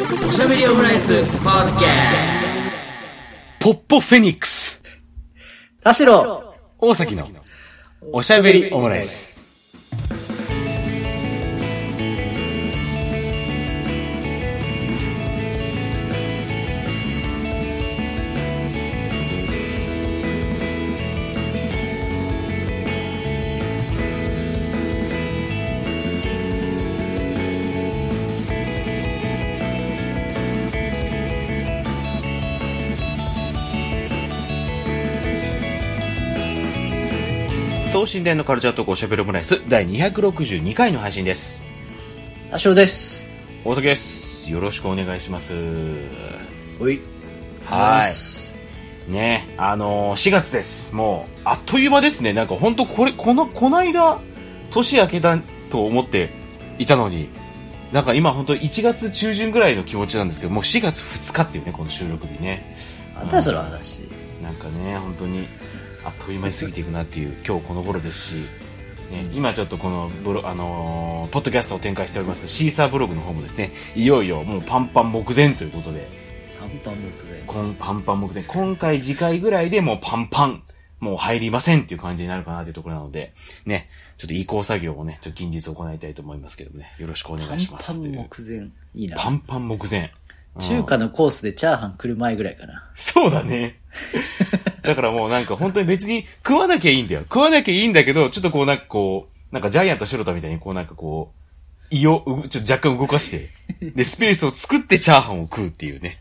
おしゃべりオムライスポッドキャポッポフェニックス田代大崎のおしゃべりオムライス。神殿のカルチャートークおしゃべりオムライス第262回の配信です。田代です。大崎です。よろしくお願いします。おい。はい。ねあのー、4月です。もう、あっという間ですね。なんか本当これ、この、こないだ、年明けだと思っていたのに、なんか今本当1月中旬ぐらいの気持ちなんですけど、もう4月2日っていうね、この収録日ね。なんだよその話。なんかね、本当に、あっという間に過ぎていくなっていう、今日この頃ですし、ね、今ちょっとこのブロ、あのーポッドキャストを展開しておりますシーサーブログの方もですね、いよいよもうパンパン目前ということで、パンパン目前。こんパンパン目前、今回次回ぐらいでもうパンパン、もう入りませんっていう感じになるかなというところなので、ね、ちょっと移行作業をね、ちょっと近日行いたいと思いますけどもね、よろしくお願パンいしますパンという。目前。いいな。パンパン目前。中華のコースでチャーハン来る前ぐらいかな。そうだね。だからもうなんか本当に別に食わなきゃいいんだよ。食わなきゃいいんだけど、ちょっとこうなんかこう、なんかジャイアント白田みたいにこうなんかこう、胃をうちょっと若干動かして、で、スペースを作ってチャーハンを食うっていうね。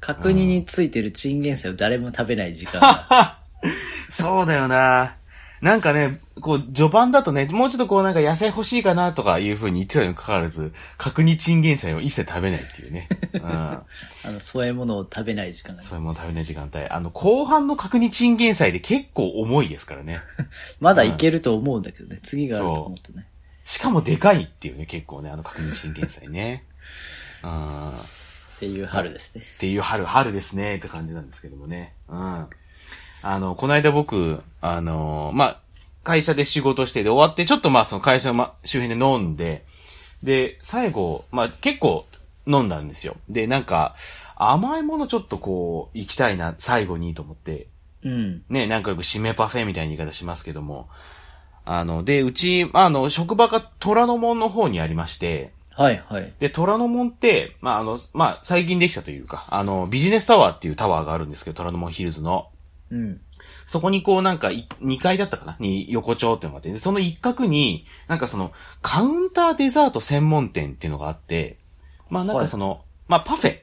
角煮についてるチンゲン菜を誰も食べない時間が。そうだよな。なんかね、こう、序盤だとね、もうちょっとこうなんか野菜欲しいかなとかいう風に言ってたにもかかわらず、角煮チンゲン菜を一切食べないっていうね。うん。あの、そういうものを食べない時間が。そういうもの食べない時間帯。あの、後半の角煮チンゲン菜で結構重いですからね。まだいけると思うんだけどね。次があると思ってね。しかもでかいっていうね、結構ね、あの角煮チンゲン菜ね。うん。っていう春ですね。っていう春、春ですね、って感じなんですけどもね。うん。あの、この間僕、あの、まあ、会社で仕事してで終わって、ちょっとまあその会社の、ま、周辺で飲んで、で、最後、まあ結構飲んだんですよ。で、なんか、甘いものちょっとこう、行きたいな、最後にと思って、うん。ね、なんかよく締めパフェみたいな言い方しますけども、あの、で、うち、あの、職場が虎ノ門の方にありまして、はいはい。で、虎ノ門って、まあ、あの、まあ、最近できたというか、あの、ビジネスタワーっていうタワーがあるんですけど、虎ノ門ヒルズの。うん。そこにこうなんかい、2階だったかな？に横丁っていうのがあって、でその一角に、なんかその、カウンターデザート専門店っていうのがあって、まあなんかその、まあパフェ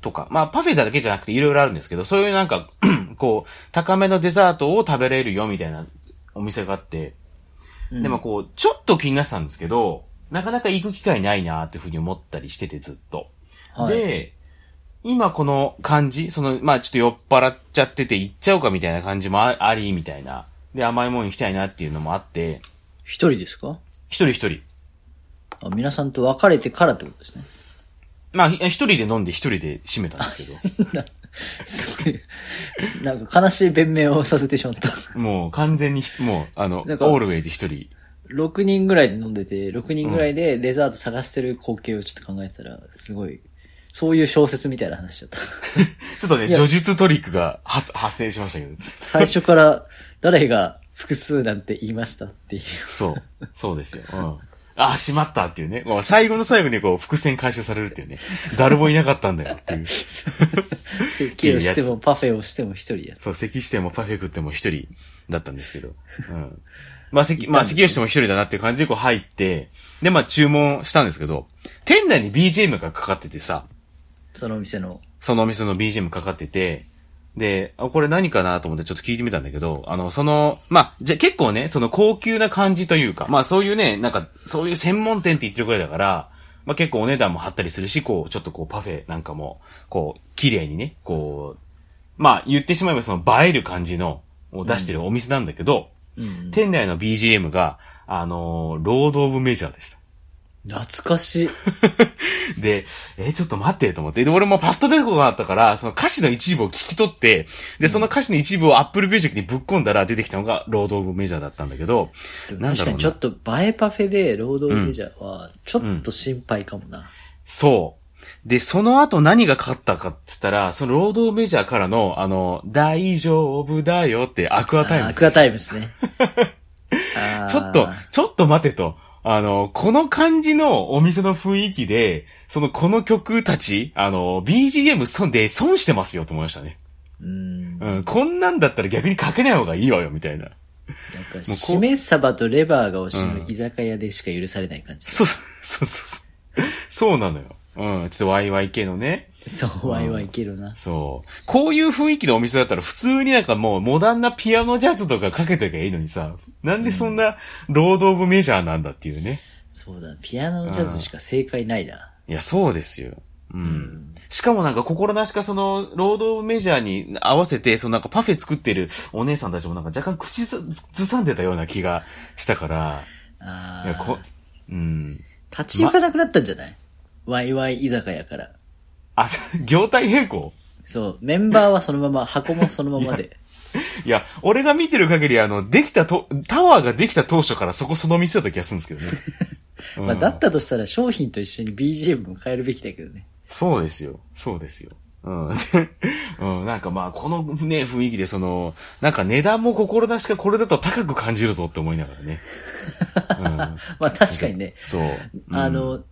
とか、まあパフェだけじゃなくていろいろあるんですけど、そういうなんか、こう、高めのデザートを食べれるよみたいなお店があって、でもこう、ちょっと気になってたんですけど、なかなか行く機会ないなっていうふうに思ったりしててずっと。はい。で、今この感じ、その、まあちょっと酔っ払っちゃってて行っちゃおうかみたいな感じもああり、みたいな。で、甘いもん行きたいなっていうのもあって、一人ですか？一人一人。あ皆さんと別れてからってことですね。まあ、一人で飲んで一人で閉めたんですけど、そういう、なんか悲しい弁明をさせてしまった。もう完全にひ、もう、あの、オールウェイズ一人。6人ぐらいで飲んでて、6人ぐらいでデザート探してる光景をちょっと考えてたら、すごい、そういう小説みたいな話しちゃった。ちょっとね、叙述トリックが発発生しましたけど。最初から誰が複数なんて言いましたっていう。そう。そうですよ。うん。あ、しまったっていうね。もう最後の最後にこう、伏線回収されるっていうね。誰もいなかったんだよっていう。席をしてもパフェをしても一人や。そう、席してもパフェ食っても一人だったんですけど。うん。まあ席、まあ席をしても一人だなっていう感じでこう入って、でまあ注文したんですけど、店内に BGM がかかっててさ、そのお店の。そのお店の BGM かかってて、で、あ、これ何かなと思ってちょっと聞いてみたんだけど、あの、その、まあ、じゃ、結構ね、その高級な感じというか、まあそういうね、なんか、そういう専門店って言ってるくらいだから、まあ結構お値段も張ったりするし、こう、ちょっとこうパフェなんかも、こう、綺麗にね、こう、まあ言ってしまえばその映える感じの、を出してるお店なんだけど、うん。店内の BGM が、あのーロード・オブ・メジャーでした。懐かしい。で、えーちょっと待ってと思って。で、俺もパッと出てこなかったから、その歌詞の一部を聞き取って、で、その歌詞の一部を Apple Music にぶっ込んだら出てきたのがロード・オブ・メジャーだったんだけど、確かにちょっと映えパフェでロードメジャーは、ちょっと心配かもな。そう。で、その後何が勝ったかって言ったら、そのロードメジャーからの、あの、大丈夫だよってアクアタイムズあアクアタイムですね。ちょっと、ちょっと待てと。あの、この感じのお店の雰囲気で、その、この曲たち、あの、BGM 損で損してますよと思いましたね。うん。うん、こんなんだったら逆にかけない方がいいわよ、みたいな。なんか、しめ鯖とレバーが推しの居酒屋でしか許されない感じ。そう、そうそうそう。そうなのよ。うん、ちょっとワイワイ系のね。そう、ワイワイいけるな。そう。こういう雰囲気のお店だったら普通になんかもうモダンなピアノジャズとかかけときゃいいのにさ、なんでそんなロードオブメジャーなんだっていうね。そうだ、ピアノジャズしか正解ないな。いや、そうですよ。うん。しかもなんか心なしかその、ロードオブメジャーに合わせて、そのなんかパフェ作ってるお姉さんたちもなんか若干口ずずさんでたような気がしたから、あいや、こあ。、うん。立ち行かなくなったんじゃない？ワイワイ居酒屋から。あ、業態変更？そう、メンバーはそのまま、箱もそのままで。いや、俺が見てる限りあの、できたと、タワーができた当初からそこその店だった気がするんですけどね。うんまあ、だったとしたら商品と一緒に BGM も変えるべきだけどね。そうですよ。そうですよ。うん。うん、なんかまあ、このね、雰囲気でその、なんか値段も心なしかこれだと高く感じるぞって思いながらね。うん。まあ確かにね。そう。うんあ、の、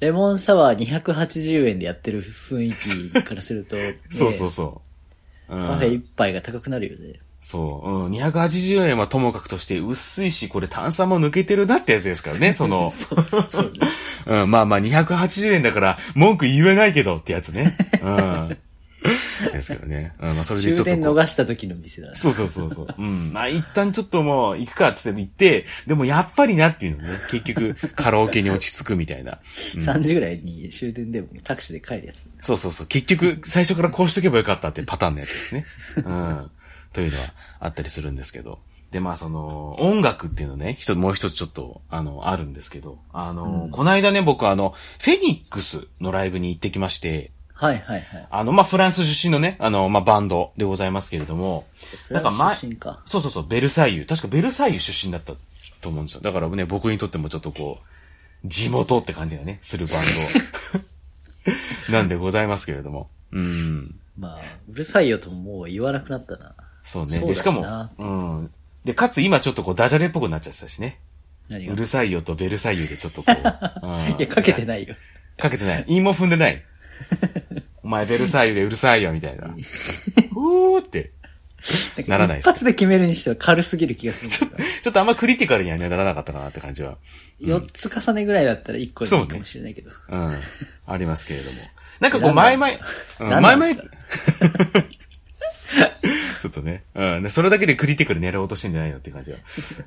レモンサワー280円でやってる雰囲気からすると、ね そうそうそう。うんパフェ一杯が高くなるよね。そう。うん。280円はともかくとして薄いし、これ炭酸も抜けてるなってやつですからね、その。そう、そうね。うん、まあまあ280円だから文句言えないけどってやつね。うん。ですけどね。うん、まあそれでちょっとこう。逃した時の店だ。そうそうそうそう。うん。まあ一旦ちょっともう行くかっつって行って、でもやっぱりなっていうのね、結局カラオケに落ち着くみたいな。3時ぐらいに終電でもタクシーで帰るやつ。そうそうそう。結局最初からこうしとけばよかったってパターンのやつですね。うん。というのはあったりするんですけど。で、まあその、音楽っていうのね、一つ、もう一つちょっと、あの、あるんですけど、あの、この間ね、僕あの、フェニックスのライブに行ってきまして、はいはいはい。あの、まあ、フランス出身のね、あの、まあ、バンドでございますけれども、フランス前出身か。そうそうそう、ベルサイユ。確かベルサイユ出身だったと思うんですよ。だからね、僕にとってもちょっとこう、地元って感じがね、するバンド なんでございますけれども。うん。まあ、うるさいよとももう言わなくなったな。そうね。で、しかもうん。で、かつ今ちょっとこう、ダジャレっぽくなっちゃってたしね。うるさいよとベルサイユでちょっとこう。うんいや、かけてないよ。かけてない。韻も踏んでない。お前ベルサイユでうるさいよ、みたいな。うーって。ならない一発で決めるにしては軽すぎる気がするんだけど。ちょっとあんまクリティカルにはね、ならなかったかなって感じは。4つ重ねぐらいだったら1個でいいかもしれないけど。うん。ありますけれども。なんかこう、何前々うん前々、ちょっとね、うん。で、それだけでクリティカル狙おうとしてんじゃないよって感じは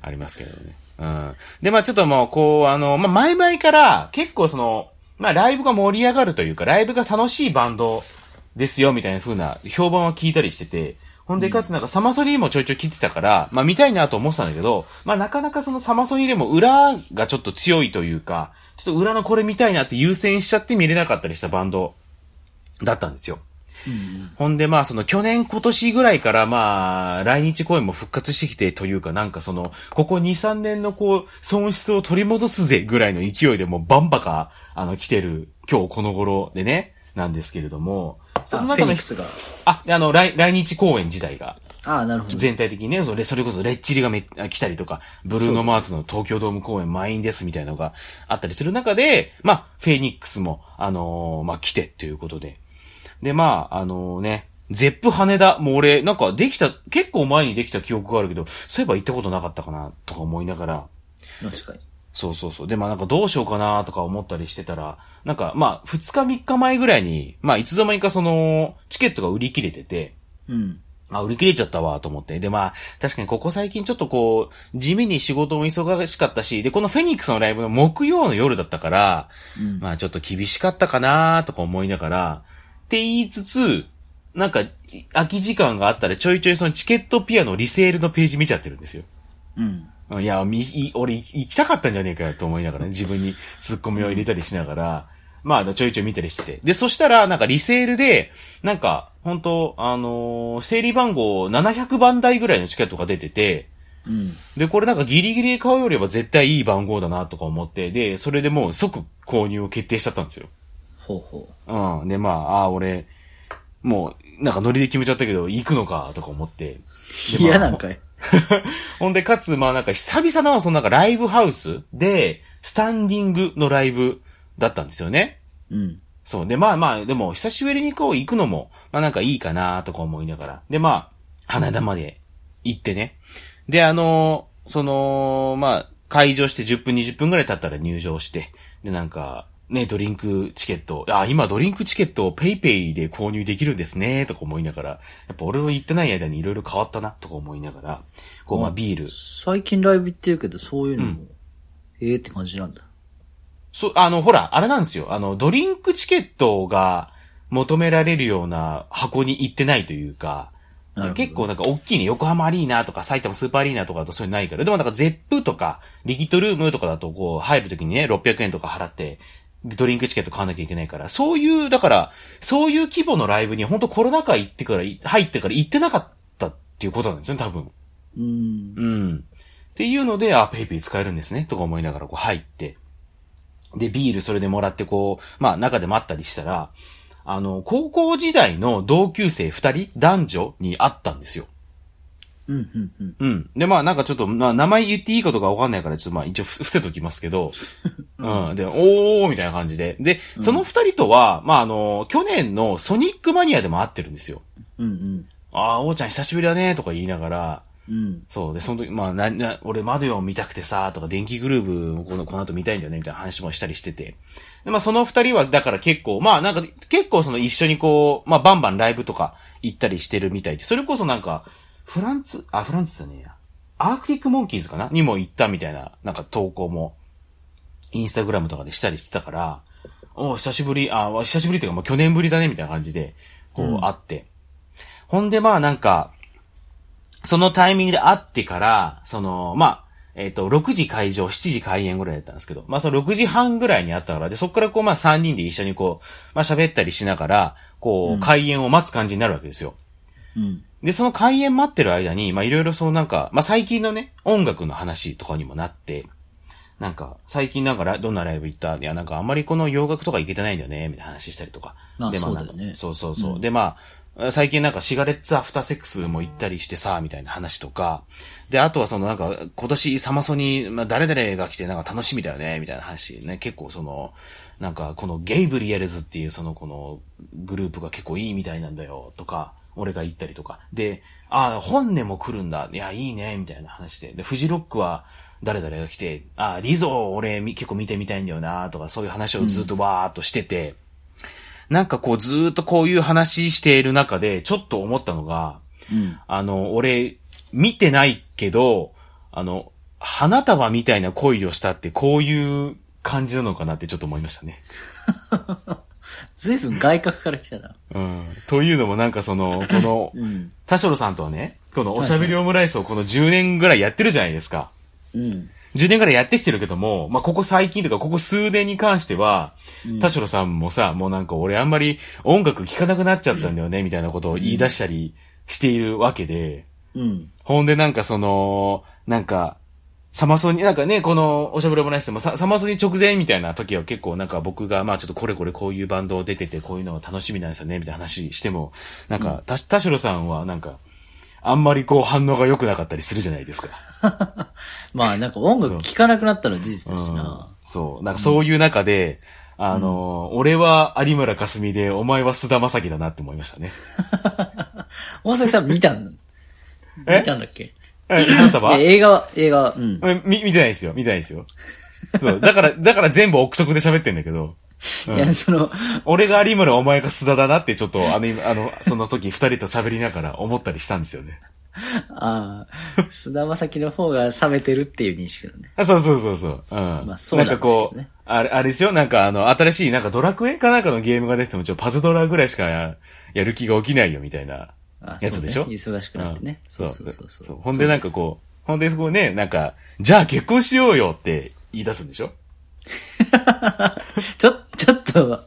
ありますけれどね。うん。で、まあちょっともう、こう、あの、まあ前々から結構その、まあライブが盛り上がるというか、ライブが楽しいバンドですよ、みたいな風な評判を聞いたりしてて、ほんで、かつなんかサマソニーもちょいちょい切ってたから、まあ見たいなと思ってたんだけど、まあなかなかそのサマソニーでも裏がちょっと強いというか、ちょっと裏のこれ見たいなって優先しちゃって見れなかったりしたバンドだったんですよ。ほんで、まあ、その去年、今年ぐらいから、まあ、来日公演も復活してきてというか、なんかその、ここ2、3年のこう、損失を取り戻すぜぐらいの勢いでもうバンバカ、あの、来てる、今日この頃でね、なんですけれども、その中のェニックスが。あ、あの、来、来日公演自体が、ああ、なるほど。全体的にね、それそれこそレッチリがめあ来たりとか、ブルーノ・マーツの東京ドーム公演満員ですみたいなのがあったりする中で、まあ、フェニックスも、あのーまあ、来てっていうことで。で、まあ、あのね、ゼップ羽田、もう俺、なんかできた、結構前にできた記憶があるけど、そういえば行ったことなかったかな、とか思いながら、確かに。そうそうそう。で、まあなんかどうしようかなとか思ったりしてたら、なんかまあ2日3日前ぐらいに、まあいつの間にかその、チケットが売り切れてて、うん。あ、売り切れちゃったわ、と思って。で、まあ、確かにここ最近ちょっとこう、地味に仕事も忙しかったし、で、このフェニックスのライブの木曜の夜だったから、うんまあちょっと厳しかったかなとか思いながら、って言いつつ、なんか、空き時間があったらちょいちょいそのチケットピアのリセールのページ見ちゃってるんですよ。うん。いや、み、い俺い行きたかったんじゃねえかよと思いながらね、自分にツッコミを入れたりしながら、まあ、ちょいちょい見たりしてて。で、そしたら、なんかリセールで、なんか、本当あのー整理番号700番台ぐらいのチケットが出てて、うん。で、これなんかギリギリで買うよりは絶対いい番号だなとか思って、で、それでもう即購入を決定しちゃったんですよ。ほうほうん。で、まあ、ああ、俺、もう、なんかノリで決めちゃったけど、行くのか、とか思って。う。でまあ嫌なんかい。ほんで、かつ、まあなんか久々の、そのなんかライブハウスで、スタンディングのライブだったんですよね。うん。そう。で、まあまあ、でも、久しぶりにこう行くのも、まあなんかいいかなとか思いながら。で、まあ、花田まで行ってね。で、あのーその、まあ、会場して10分20分ぐらい経ったら入場して、で、なんか、ね、ドリンクチケット、あ、今ドリンクチケットを PayPay で購入できるんですね、とか思いながら、やっぱ俺の行ってない間に色々変わったな、とか思いながら、こう、まあビール、最近ライブ行ってるけど、そういうのも、ええって感じなんだ。そう、あの、ほら、あれなんですよ。あの、ドリンクチケットが求められるような箱に行ってないというか、結構なんか大きいね、横浜アリーナとか埼玉スーパーアリーナとかだとそういうのないから。でもなんか Zepp とか、リキッドルームとかだとこう、入るときにね、600円とか払って、ドリンクチケット買わなきゃいけないから、そういう、だから、そういう規模のライブに本当コロナ禍行ってから、入ってから行ってなかったっていうことなんですよね、多分。うん。うん。っていうので、あ、ペイペイ使えるんですね、とか思いながらこう入って。で、ビールそれでもらってこう、まあ中で待ったりしたら、あの、高校時代の同級生二人、男女に会ったんですよ。うん、うん、うん。うん。で、まあなんかちょっと、まあ名前言っていいかとかわかんないから、ちょっとまあ一応伏せときますけど、うん。で、おーみたいな感じで。で、その二人とは、まああの、去年のソニックマニアでも会ってるんですよ。うん、うん。ああ、おーちゃん久しぶりだね、とか言いながら、うん。そう。で、その時、まあ、な、な、俺、窓よ見たくてさ、とか、電気グルーブ、この、この後見たいんだよね、みたいな話もしたりしてて。で、まあ、その二人は、だから結構、まあ、なんか、結構その一緒にこう、まあ、バンバンライブとか行ったりしてるみたいで、それこそなんか、フランツ、あ、フランツじゃねえや。アークティックモンキーズかな？にも行ったみたいな、なんか投稿も、インスタグラムとかでしたりしてたから、おう久しぶり、あ、久しぶりっていうか、もう去年ぶりだね、みたいな感じで、こう、会って。ほんで、まあ、なんか、そのタイミングで会ってから、その、まあ、えっ、と、6時会場、7時開演ぐらいだったんですけど、まあその6時半ぐらいにあったから、で、そこからこう、まあ3人で一緒にこう、まあ喋ったりしながら、こう、開演を待つ感じになるわけですよ。うん。で、その開演待ってる間に、まあいろいろそのなんか、まあ最近のね、音楽の話とかにもなって、なんか、最近なんかラどんなライブ行った？いや、なんかあんまりこの洋楽とか行けてないんだよね、みたいな話したりとか。あで、まあそうだよねそうそうそう。で、まあ、最近なんかシガレッツアフターセックスも行ったりしてさ、みたいな話とか。で、あとはそのなんか、今年サマソに、まあ誰々が来てなんか楽しみだよね、みたいな話ね。結構その、なんかこのゲイブリエルズっていうそのこのグループが結構いいみたいなんだよ、とか、俺が言ったりとか。で、ああ、本音も来るんだ。いや、いいね、みたいな話で。で、フジロックは誰々が来て、ああ、リゾ俺み結構見てみたいんだよな、とか、そういう話をずっとわーっとしてて、なんかこうずーっとこういう話している中で、ちょっと思ったのが、うん。あの、俺、見てないけど、あの、花束みたいな恋をしたってこういう感じなのかなってちょっと思いましたね。ずいぶん外角から来たな。うん。というのもなんかその、この、うん。田代さんとはね、このおしゃべりオムライスをこの10年ぐらいやってるじゃないですか。うん。10年ぐらいやってきてるけども、まあ、ここ最近とか、ここ数年に関しては、田代さんもさ、もうなんか俺あんまり音楽聴かなくなっちゃったんだよね、みたいなことを言い出したりしているわけで、うん。ほんでなんかその、なんか、サマソニ、なんかね、この、おしゃべりオムライスでもササマソニ直前みたいな時は結構なんか僕が、まあちょっとこれこれこういうバンド出てて、こういうのが楽しみなんですよね、みたいな話しても、なんか、た田代さんはなんか、あんまりこう反応が良くなかったりするじゃないですか。まあなんか音楽聴かなくなったのは事実だしうんな。そう。なんかそういう中で、あのー、俺は有村架純で、お前は菅田将暉だなって思いましたね。大崎さん見たんえ？見たんだっけ？え、花束映画は、映画は、うん。えみ、見てないですよ。見てないですよ。そう。だから、だから全部憶測で喋ってんだけど、うんいや、その、俺が有村、お前が須田だなってちょっと、あの、今あの、その時二人と喋りながら思ったりしたんですよね。ああ、菅田将暉の方が冷めてるっていう認識だね。あそうそうそうそう。うん。まあそうなんですけどねかこう、あれ、あれですよ、なんかあの、新しいなんかドラクエかなんかのゲームが出てても、ちょ、パズドラぐらいしかややる気が起きないよ、みたいなあやつでしょ？ね忙しくなってね。んそうそうそうそう。ほんでなんかこう、ほんでそこね、なんか、じゃあ結婚しようよって言い出すんでしょ？う。ちょ、ちょっと、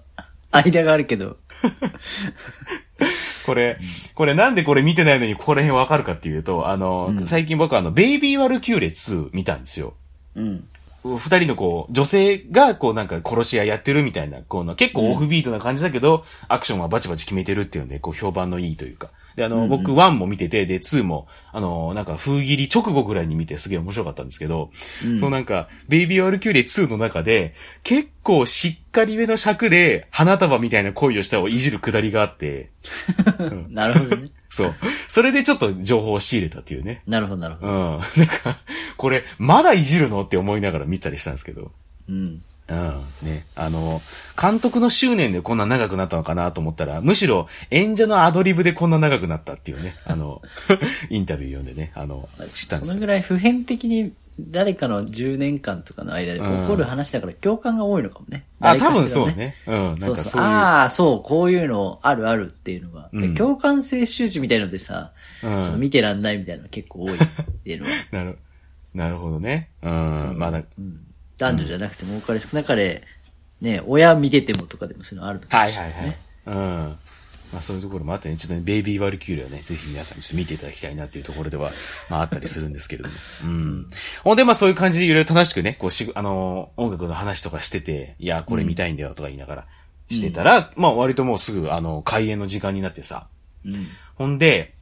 間があるけど。これ、これなんでこれ見てないのにここら辺わかるかっていうと、あの、最近僕はあの、ベイビーワルキューレ2見たんですよ。うん。二人のこう、女性がこうなんか殺し屋やってるみたいな、こう結構オフビートな感じだけど、アクションはバチバチ決めてるっていうんで、こう評判のいいというか。で、あの、僕1も見てて、で、2も、あの、なんか封切り直後ぐらいに見てすげえ面白かったんですけど、そうなんか、ベイビー・ワルキューレ2の中で、結構しっかりめの尺で、花束みたいな恋をしたをいじるくだりがあって、なるほどね。そう。それでちょっと情報を仕入れたっていうね。なるほど、なるほど。うん。なんか、これ、まだいじるの？って思いながら見たりしたんですけど。うん。うん。ね。あの、監督の執念でこんな長くなったのかなと思ったら、むしろ演者のアドリブでこんな長くなったっていうね、あの、インタビュー読んでね、あの、知ったんです。そのぐらい普遍的に誰かの10年間とかの間で起こる話だから共感が多いのかもね。あ、誰かしら多分そう。ね。うん。なんそうそう。かそう。ああ、そう、こういうのあるあるっていうのが。でうん共感性周知みたいのでさ、うんちょっと見てらんないみたいなの結構多いっていうのは。なる、なるほどね。うん。まあな、うん男女じゃなくても多かれ少なかれ、ね、親見ててもとかでもそういうのあるのかもはいはいはい。うん。まあそういうところもあってね、ちょっとね、ベイビーワルキューレをね、ぜひ皆さんにちょっと見ていただきたいなっていうところでは、まああったりするんですけれども。うん。ほんでまあそういう感じでいろいろ楽しくね、こうし、あのー音楽の話とかしてて、いや、これ見たいんだよとか言いながらしてたら、まあ割ともうすぐ、あの、開演の時間になってさ。うん。ほんで、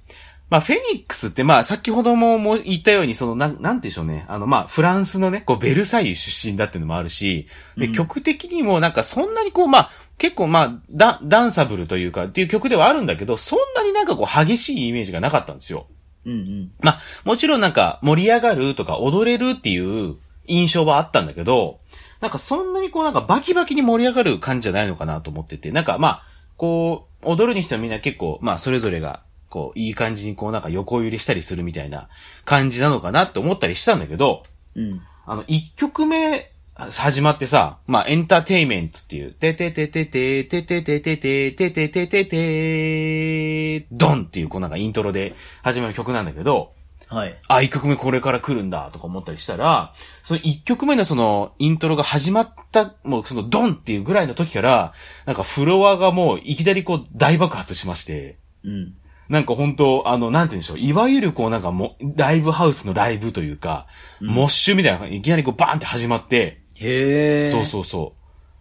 まあ、フェニックスって、まあ、先ほどもも言ったように、その、なん、なんてでしょうね。あの、まあ、フランスのね、こう、ベルサイユ出身だっていうのもあるし、で、曲的にもなんかそんなにこう、まあ、結構まあ、ダ、ダンサブルというか、っていう曲ではあるんだけど、そんなになんかこう、激しいイメージがなかったんですよ。うんうん。まあ、もちろんなんか、盛り上がるとか、踊れるっていう印象はあったんだけど、なんかそんなにこう、なんかバキバキに盛り上がる感じじゃないのかなと思ってて、なんかまあ、こう、踊るにしてはみんな結構、まあ、それぞれが、こう、いい感じにこう、なんか横揺れしたりするみたいな感じなのかなって思ったりしたんだけど、うん。あの、一曲目、始まってさ、まあ、エンターテイメントっていう、てててててててててててててててドンっていう、こうなんかイントロで始まる曲なんだけど、はい。あ、一曲目これから来るんだとか思ったりしたら、その一曲目のそのイントロが始まった、もうそのドンっていうぐらいの時から、なんかフロアがもういきなりこう大爆発しまして、うん。なんか本当あの、なんて言うんでしょう。いわゆるこうなんかも、ライブハウスのライブというか、モッシュみたいな、いきなりこうバーンって始まって、へえ。そうそうそ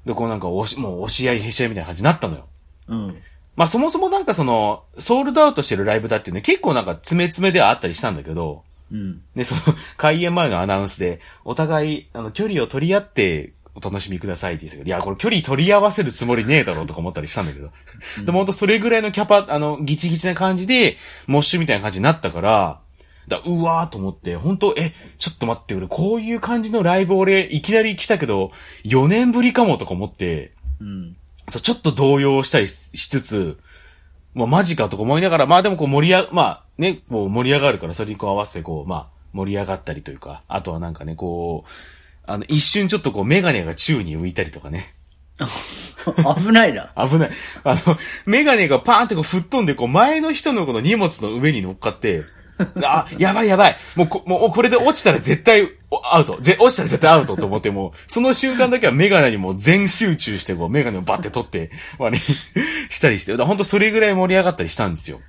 う。で、こうなんか押し、もう押し合いへし合いみたいな感じになったのよ。う。うん。まあそもそもなんかその、ソールドアウトしてるライブだっていうね、結構なんか詰め詰めではあったりしたんだけど、うん。で、その、開演前のアナウンスで、お互い、あの、距離を取り合って、お楽しみくださいって言ってたけど、いや、これ距離取り合わせるつもりねえだろうとか思ったりしたんだけど。でもほんとそれぐらいのキャパ、あの、ギチギチな感じで、モッシュみたいな感じになったから、だうわーと思って、本当え、ちょっと待ってくれ、こういう感じのライブ俺、いきなり来たけど、4年ぶりかもとか思って、うん。そう、ちょっと動揺したりししつつ、まあ、マジかとか思いながら、まあでもこう盛り上が、まあね、こう盛り上がるから、それにこう合わせてこう、まあ、盛り上がったりというか、あとはなんかね、こう、あの、一瞬ちょっとこう、メガネが宙に浮いたりとかね。危ないな。危ない。あの、メガネがパーンってこう吹っ飛んで、こう、前の人のこの荷物の上に乗っかって、あ、やばいやばい。もうこ、もうこれで落ちたら絶対おアウト。ぜ、落ちたら絶対アウトと思って、もう、その瞬間だけはメガネにもう全集中して、こう、メガネをバッて取って、割りしたりして、ほんとそれぐらい盛り上がったりしたんですよ。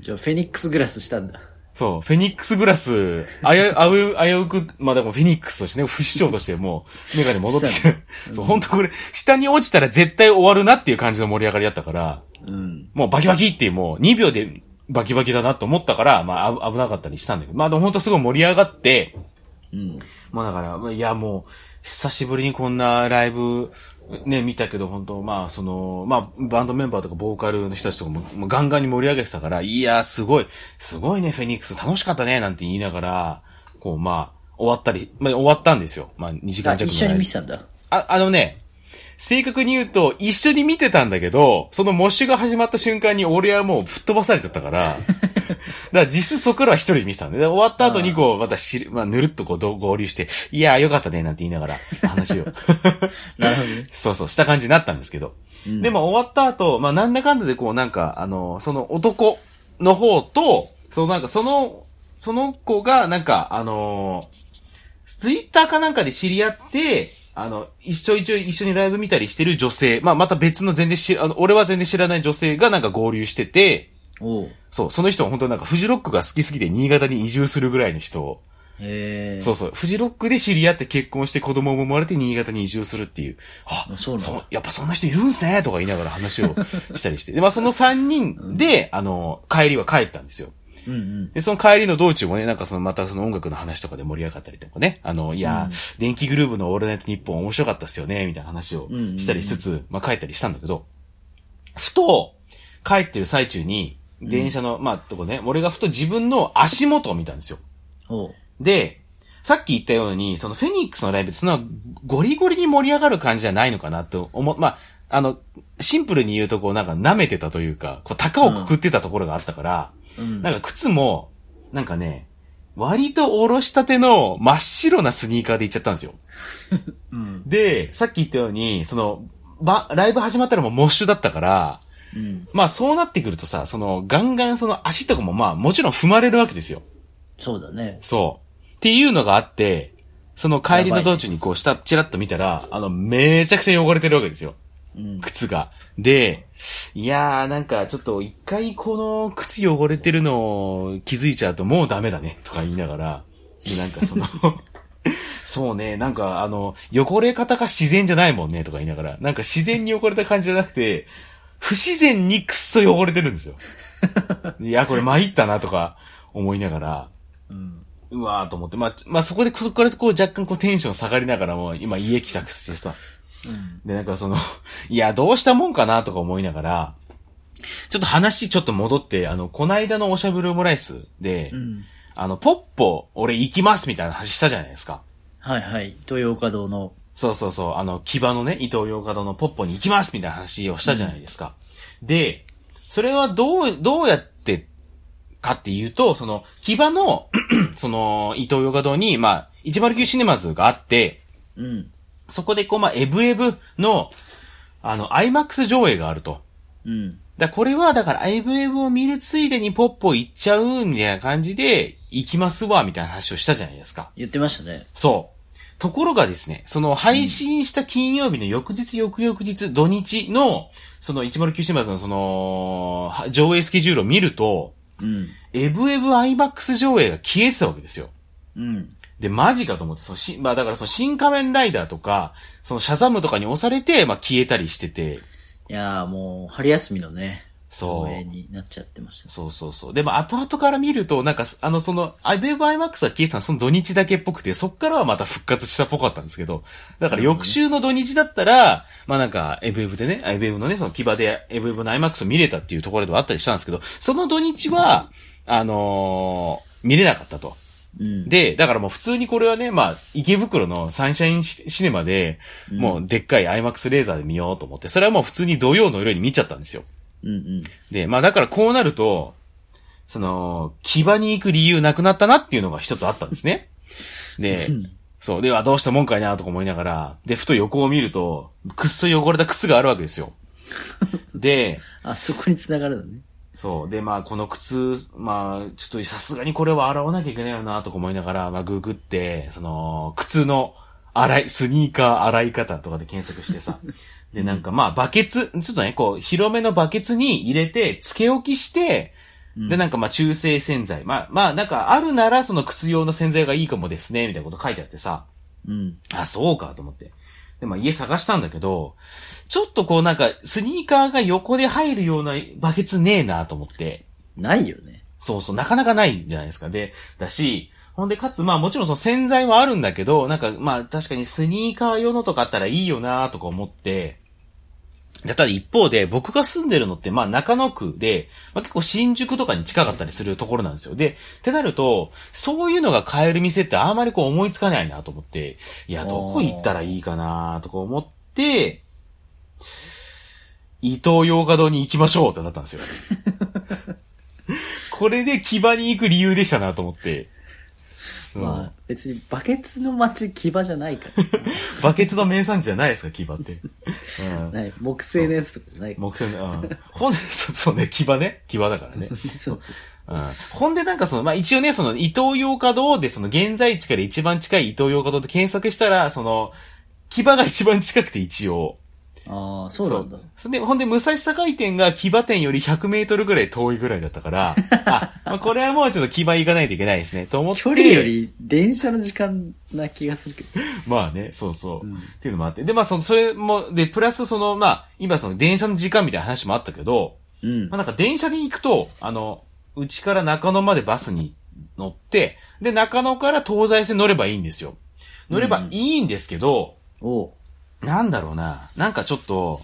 じゃあ、フェニックスグラスしたんだ。そう、フェニックスグラス、あや、あう、危うく、まあでもフェニックスとしてね、不死鳥としてもう、メガネ戻ってきて、そう、本当これ、下に落ちたら絶対終わるなっていう感じの盛り上がりだったから、うん。もうバキバキっていうもう2秒でバキバキだなと思ったから、まああぶ危なかったりしたんだけど、まあでも本当すごい盛り上がって、うん。まあだから、まあいやもう、久しぶりにこんなライブ、ね、見たけど、本当まあ、その、まあ、バンドメンバーとかボーカルの人たちとかももうガンガンに盛り上げてたから、いや、すごい、すごいね、フェニックス楽しかったね、なんて言いながら、こう、まあ、終わったり、まあ、終わったんですよ。まあ、2時間あ、弱一緒に見たんだ。あ、あのね、正確に言うと、一緒に見てたんだけど、そのモッシュが始まった瞬間に俺はもう吹っ飛ばされちゃったから、だから実質そこからは一人で見てたんで、で終わった後にこう、またし、まあ、ぬるっとこうど合流して、いやーよかったね、なんて言いながら、話を。なるほどね。そうそう、した感じになったんですけど。でも終わった後、まあなんだかんだでこうなんか、あの、その男の方と、そのなんかその、その子がなんか、あのツイッターかなんかで知り合って、あの、一緒一緒一緒にライブ見たりしてる女性、まあまた別の全然知ら、あの、俺は全然知らない女性がなんか合流してて。そう、その人は本当になんかフジロックが好きすぎて新潟に移住するぐらいの人へえ。そうそう。フジロックで知り合って結婚して子供も生まれて新潟に移住するっていう。あ、そうなのやっぱそんな人いるんすねとか言いながら話をしたりして。で、まあその3人で、あの、帰りは帰ったんですよ。うんうん。で、その帰りの道中もね、なんかそのまたその音楽の話とかで盛り上がったりとかね。あの、いやー、電気グルーヴのオールナイトニッポン面白かったっすよね、みたいな話をしたりしつつ、まあ帰ったりしたんだけど、ふと、帰ってる最中に、電車の、まあ、とこね、俺がふと自分の足元を見たんですよ。おう。で、さっき言ったように、そのフェニックスのライブってそのゴリゴリに盛り上がる感じじゃないのかなと思う。まあ、あの、シンプルに言うとこうなんか舐めてたというか、こう高をくくってたところがあったから、うん。なんか靴も、なんかね、割とおろしたての真っ白なスニーカーで行っちゃったんですよ。うん。で、さっき言ったように、その、ば、ライブ始まったらもうモッシュだったから、うん。まあそうなってくるとさ、その、ガンガンその足とかもまあもちろん踏まれるわけですよ。そうだね。そう。っていうのがあって、その帰りの道中にこう下、チラッと見たら、あの、めちゃくちゃ汚れてるわけですよ。うん。靴が。で、いやーなんかちょっと一回この靴汚れてるのを気づいちゃうともうダメだね、とか言いながら、でなんかその、そうね、なんかあの、汚れ方が自然じゃないもんね、とか言いながら、なんか自然に汚れた感じじゃなくて、不自然にくっそ汚れてるんですよ。いや、これ参ったな、とか思いながら、うん。うわーと思って、まあ、まあそこで、そこからこう若干こうテンション下がりながらも、今家帰宅してさ、うん。で、なんかその、いや、どうしたもんかなとか思いながら、ちょっと話ちょっと戻って、あの、こないだのおしゃぶるオムライスで、うん。あの、ポッポ、俺行きますみたいな話したじゃないですか。はいはい。東洋華堂の。そうそうそう、あの、木場のね、伊東洋華堂のポッポに行きますみたいな話をしたじゃないですか。で、それはどう、どうやってかっていうと、その、木場の、その、伊東洋華堂に、まあ、109シネマズがあって、うん。そこでこう、まあ、エブエブの、あの、IMAX 上映があると。うん。だこれは、だから、エブエブを見るついでにポッポ行っちゃう、みたいな感じで、行きますわ、みたいな話をしたじゃないですか。言ってましたね。そう。ところがですね、その配信した金曜日の翌日、翌々日、土日の、その109シネマズのその、は上映スケジュールを見ると、うん。エブエブ IMAX 上映が消えてたわけですよ。うん。で、マジかと思って、そのし、まあだからその新仮面ライダーとか、そのシャザムとかに押されて、まあ消えたりしてて、いやーもう、春休みのね、そうになっちゃってました。そうそうそう。でも後々から見ると、なんか、あの、その、アベブ IMAX が消えてたその土日だけっぽくて、そっからはまた復活したっぽかったんですけど、だから翌週の土日だったら、まあなんか、エブエブでね、エブエブのね、その牙でエブエブの IMAX を見れたっていうところではあったりしたんですけど、その土日は、あのー見れなかったと。うん。で、だからもう普通にこれはね、まあ、池袋のサンシャインシシネマで、もうでっかい IMAX レーザーで見ようと思って、それはもう普通に土曜の夜に見ちゃったんですよ。うんうん。で、まあだからこうなると、その、木場に行く理由なくなったなっていうのが一つあったんですね。で、そう、ではどうしたもんかいなとか思いながら、で、ふと横を見ると、くっそ汚れた靴があるわけですよ。で、あ、そこに繋がるのね。そう。で、まあ、この靴、まあ、ちょっとさすがにこれは洗わなきゃいけないよなとか思いながら、まあ、ググって、その、靴の洗い、スニーカー洗い方とかで検索してさ。で、なんかまあ、バケツ、ちょっとね、こう、広めのバケツに入れて、つけ置きして、で、なんかまあ、中性洗剤。まあ、まあ、なんかあるなら、その靴用の洗剤がいいかもですね、みたいなこと書いてあってさ。うん。あ、そうか、と思って。で、まあ家探したんだけど、ちょっとこうなんか、スニーカーが横で入るようなバケツねえなと思って。ないよね。そうそう、なかなかないじゃないですか。で、だし、ほんで、かつ、まあもちろんその洗剤はあるんだけど、なんかまあ確かにスニーカー用のとかあったらいいよなとか思って、でただ一方で、僕が住んでるのって、まあ中野区で、まあ結構新宿とかに近かったりするところなんですよ。で、ってなると、そういうのが買える店ってあんまりこう思いつかないなと思って、いや、どこ行ったらいいかなとか思って、伊東洋華堂に行きましょうってなったんですよ。これで木場に行く理由でしたなと思って。うんまあ、別にバケツの街牙じゃないから。バケツの名産地じゃないですか、木場って。うん。ない木製のやつとかじゃないから。木製の、うん。ほんで、そそうね、木場ね。木場だからね。そうそう。うん。ほんでなんかその、まあ、一応ね、その、伊東洋華堂で、その、現在地から一番近い伊東洋華堂って検索したら、その、木場が一番近くて一応。ああ、そうなんだ。それで、ほんで、武蔵境店が騎馬店より100メートルぐらい遠いぐらいだったから、あ、まあ、これはもうちょっと騎馬行かないといけないですね、と思って。距離より電車の時間な気がするけど。まあね、そうそう。うんっていうのもあって。で、まあ、その、それも、で、プラスその、まあ、今その電車の時間みたいな話もあったけど、うんまあ、。なんか電車で行くと、あの、うちから中野までバスに乗って、で、中野から東西線乗ればいいんですよ。乗ればいいんですけど、おうなんだろうな、なんかちょっと、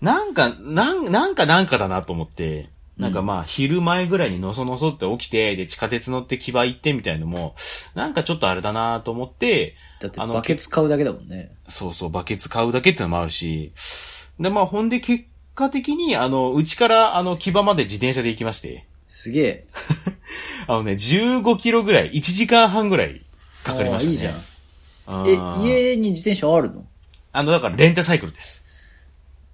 なんか、なん、なんかなんかだなと思って、なんかまあ、昼前ぐらいにのそのそって起きて、で、地下鉄乗って騎馬行ってみたいのも、なんかちょっとあれだなと思って、だってあのバケツ買うだけだもんね。そうそう、バケツ買うだけってのもあるし、で、まあ、ほんで結果的に、あの、うちから、あの、騎馬まで自転車で行きまして、すげえ。あのね、15キロぐらい、1時間半ぐらいかかりましたね。いいじゃん。え、家に自転車あるの？あの、だからレンタサイクルです。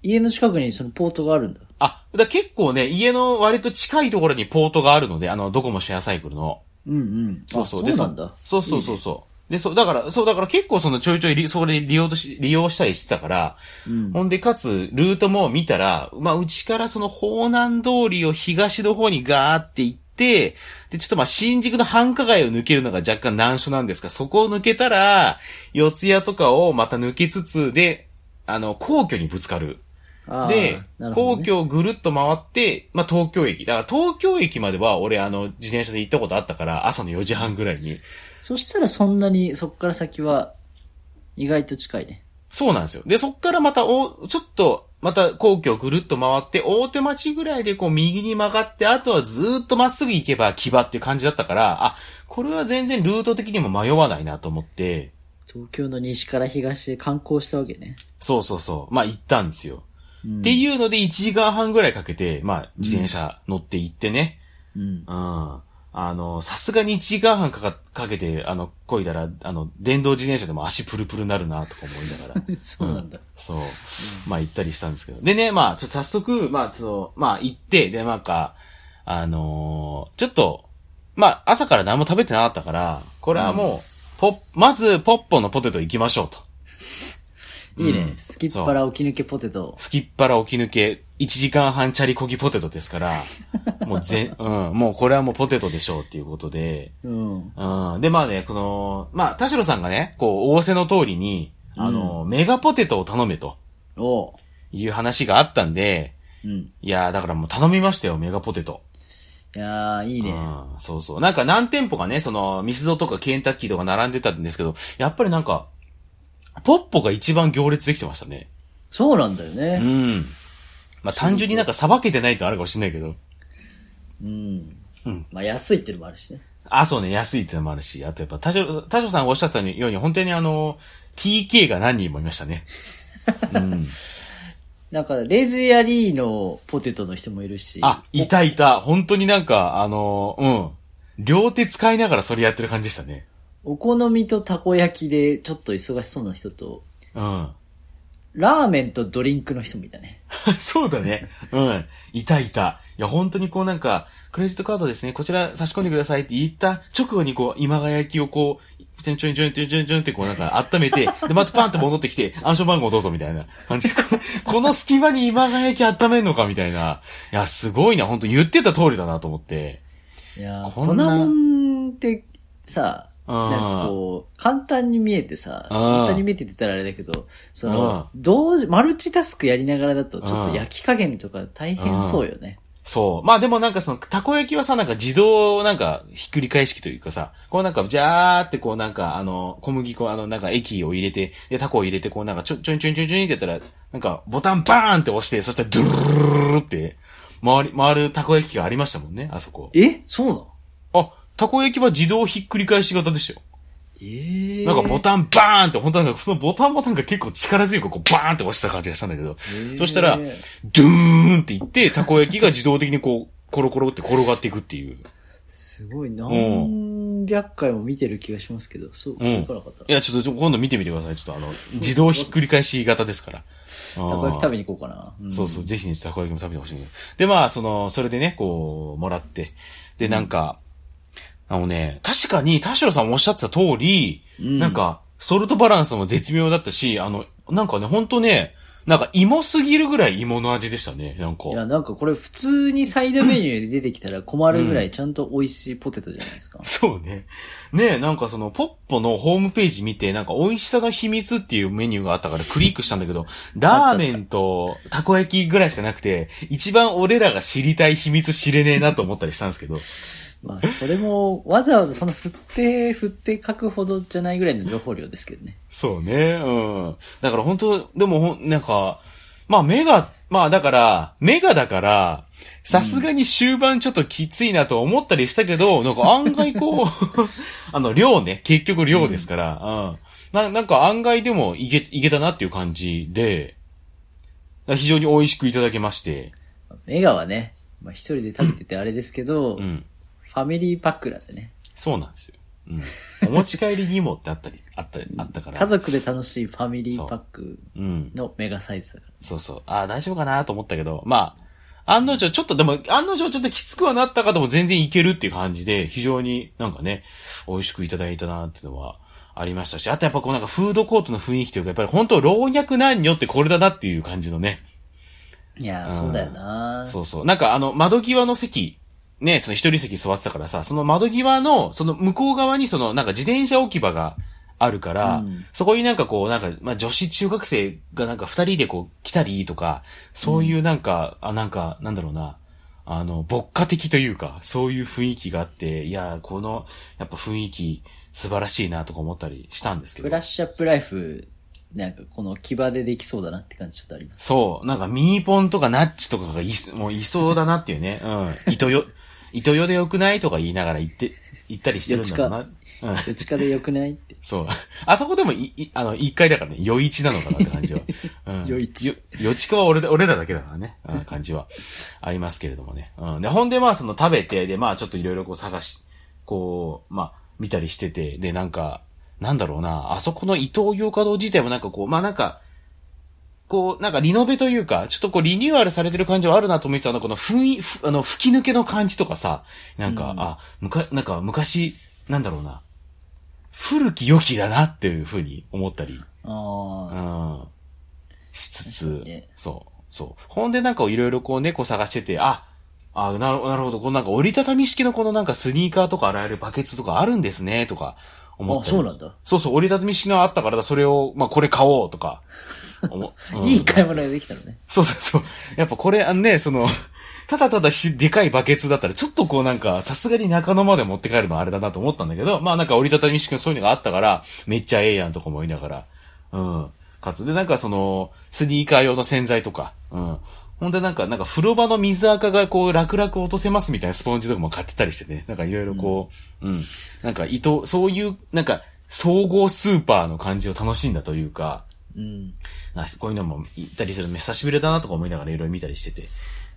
家の近くにそのポートがあるんだ。あ、だ結構ね、家の割と近いところにポートがあるので、あの、ドコモシェアサイクルの。うんうん。そうそう。あでそうなんだ。そうそうそうそう。で、そう、だから、そう、だから結構そのちょいちょいり、それで利用とし、利用したりしてたから、うん。ほんで、かつ、ルートも見たら、まあ、うちからその、方南通りを東の方にガーって行って、で、ちょっとまあ、新宿の繁華街を抜けるのが若干難所なんですが、そこを抜けたら、四谷とかをまた抜けつつ、で、あの、皇居にぶつかる。で、ね皇居をぐるっと回って、まあ、東京駅。だから東京駅までは俺あの、自転車で行ったことあったから、朝の4時半ぐらいに。そしたらそんなに、そっから先は、意外と近いね。そうなんですよ。で、そっからまたお、ちょっと、また皇居をぐるっと回って、大手町ぐらいでこう右に曲がって、あとはずーっとまっすぐ行けば騎馬っていう感じだったから、あ、これは全然ルート的にも迷わないなと思って、東京の西から東へ観光したわけね。そうそうそう。まあ行ったんですよ。うんっていうので1時間半ぐらいかけて、まあ自転車乗って行ってね。うん。うん。あの、さすがに1時間半かか、かけて、あの、漕いだら、あの、電動自転車でも足プルプルになるな、とか思いながら。そうなんだ。そう。まあ行ったりしたんですけど。でね、まあ、ちょっと早速、まあ、その、まあ行って、で、なんか、あのーちょっと、まあ、朝から何も食べてなかったから、これはもう、ポッ、まず、ポッポのポテト行きましょうと。いいね。うんスキッパラ起き抜けポテト。すきっ腹起き抜け、1時間半チャリこぎポテトですから、もう全、うん、もうこれはもうポテトでしょうっていうことで、うん。うん。で、まあね、この、まあ、田代さんがね、こう、仰せの通りに、あの、メガポテトを頼めとおう。いう話があったんで、うん。いやー、だからもう頼みましたよ、メガポテト。いやー、いいね。うん、そうそう。なんか何店舗かね、その、ミスドとかケンタッキーとか並んでたんですけど、やっぱりなんか、ポッポが一番行列できてましたね。そうなんだようね。ん。まあ、単純になんかさばけてないとあるかもしれないけど。うん。うんまあ、安いってのもあるしね。あ、そうね、安いってのもあるし、あとやっぱ、田代、田代さんがおっしゃったように、本当にあの、TK が何人もいましたね。うん。なんか、レジアリーのポテトの人もいるし。あ、いたいた。本当になんか、あの、うん。両手使いながらそれやってる感じでしたね。お好みとたこ焼きでちょっと忙しそうな人と、うん。ラーメンとドリンクの人もいたね。そうだね。うん。いたいた。いや、本当にこうなんか、クレジットカードですね、こちら差し込んでくださいって言った直後にこう、今川焼きをこう、ちょんちょんちょんちょんちょんちょんってこうなんか温めて、で、またパンって戻ってきて、暗証番号どうぞみたいな感じで、このこの隙間に今川焼き温めんのかみたいな。いや、すごいな、本当言ってた通りだなと思って。いやー、こんな粉もんってさ、うんなんかこう、簡単に見えてさ、うん簡単に見えてって言ったらあれだけど、その、同時、マルチタスクやりながらだと、ちょっと焼き加減とか大変そうよね。そう。まあでもなんかその、たこ焼きはさ、なんか自動なんかひっくり返し器というかさ、こうなんか、じゃーってこうなんか、あの、小麦粉、あの、なんか液を入れて、で、タコを入れて、こうなんか、ちょ、ちょんちょんちょんちょんってやったら、なんか、ボタンバーンって押して、そしたら、ドゥルルルルって、回り、回るたこ焼きがありましたもんね、あそこ。えそうなのあ、たこ焼きは自動ひっくり返し型でしたよ。ええなんかボタンバーンって、本当なんかそのボタンもなんか結構力強くこうバーンって押した感じがしたんだけど、ーそしたら、ドゥーンって言って、たこ焼きが自動的にこう、コロコロって転がっていくっていう。すごい、何百回も見てる気がしますけど、そう、んそうかなかった。いや、ちょっと今度見てみてください。ちょっとあの、自動ひっくり返し型ですから。たこ焼き食べに。に行こうかな。うんそうそう、ぜひね、たこ焼きも食べてほしいね。で、まあ、その、それでね、こう、もらって。で、なんか、あのね、確かに田代さんおっしゃってた通り、うんなんか、ソルトバランスも絶妙だったし、あの、なんかね、ほんとね、なんか芋すぎるぐらい芋の味でしたね、なんか。いや、なんかこれ普通にサイドメニューで出てきたら困るぐらいちゃんと美味しいポテトじゃないですか。そうね。ねえ、なんかその、ポッポのホームページ見て、なんか美味しさの秘密っていうメニューがあったからクリックしたんだけど、ラーメンとたこ焼きぐらいしかなくて、一番俺らが知りたい秘密知れねえなと思ったりしたんですけど。まあ、それも、わざわざその振って、振って書くほどじゃないぐらいの情報量ですけどね。そうね、うん。だから本当でもなんか、まあメガ、まあだから、メガだから、さすがに終盤ちょっときついなと思ったりしたけど、なんか案外こう、あの、量ね、結局量ですから、うん。ななんか案外でもいけ、いけたなっていう感じで、非常に美味しくいただけまして、メガはね、まあ一人で食べててあれですけど、うん。ファミリーパックなんでね。そうなんですよ。うん。お持ち帰りにもってあったり、あったり、あったから。家族で楽しいファミリーパックうん。のメガサイズだから。そうそう。ああ、大丈夫かなと思ったけど、まあ、案の定、ちょっとでも、案の定ちょっときつくはなったかとも全然いけるっていう感じで、非常になんかね、美味しくいただいたなっていうのはありましたし、あとやっぱこうなんかフードコートの雰囲気というか、やっぱり本当老若男女ってこれだなっていう感じのね。いやー、そうだよなそうそう。なんかあの、窓際の席、ね、その一人席座ってたからさ、その窓際の、その向こう側にそのなんか自転車置き場があるから、うんそこになんかこう、なんか、まあ女子中学生がなんか二人でこう来たりとか、そういうなんか、あ、なんか、なんだろうな、あの、牧歌的というか、そういう雰囲気があって、いや、この、やっぱ雰囲気素晴らしいなとか思ったりしたんですけどブラッ。シュアップライフ、なんかこの牙でできそうだなって感じちょっとあります。そう、なんかミーポンとかナッチとかがい、もういそうだなっていうね。うん。糸よ、糸よでよくない？とか言いながら言って、言ったりしてるんだろうな。うちかで良くないって。そう。あそこでもい、い、あの、一回だからね、余一なのかなって感じは。うん。余一よ。余一は俺だ、俺らだけだからね、うん、感じはありますけれどもね。うん。で、ほんでまあその食べて、でまあちょっといろいろこう探し、こう、まあ見たりしてて、でなんか、なんだろうな、あそこの伊東洋華堂自体もなんかこう、まあなんか、こう、なんかリノベというか、ちょっとこうリニューアルされてる感じはあるなと思ってたの、この雰囲、ふあの、吹き抜けの感じとかさ、なんか、あ、むか、なんか昔、なんだろうな、古き良きだなっていうふうに思ったり、あうん、しつつ、ね。そう、そう。ほんでなんかいろいろこう猫探してて、あ、あ、なるなるほど、このなんか折りたたみ式のこのなんかスニーカーとか洗えるバケツとかあるんですね、とか思あ。あ、ったり。そうなんだ。そうそう、折りたたみ式のあったからだ、それを、まあこれ買おうとか、思うんいい買い物ができたのね。そうそうそう。やっぱこれ、あのね、その、ただただひでかいバケツだったら、ちょっとこうなんか、さすがに中野まで持って帰るのはあれだなと思ったんだけど、まあなんか折りたたみ式のそういうのがあったから、めっちゃええやんとか思いながら、うん。かつ、でなんかその、スニーカー用の洗剤とか、うん。ほんでなんか、なんか風呂場の水垢がこう楽々落とせますみたいなスポンジとかも買ってたりしてね。なんかいろいろこう、うん、なんか糸、そういう、なんか、総合スーパーの感じを楽しんだというか、うん。なこういうのも行ったりするの久しぶりだなとか思いながらいろいろ見たりしてて。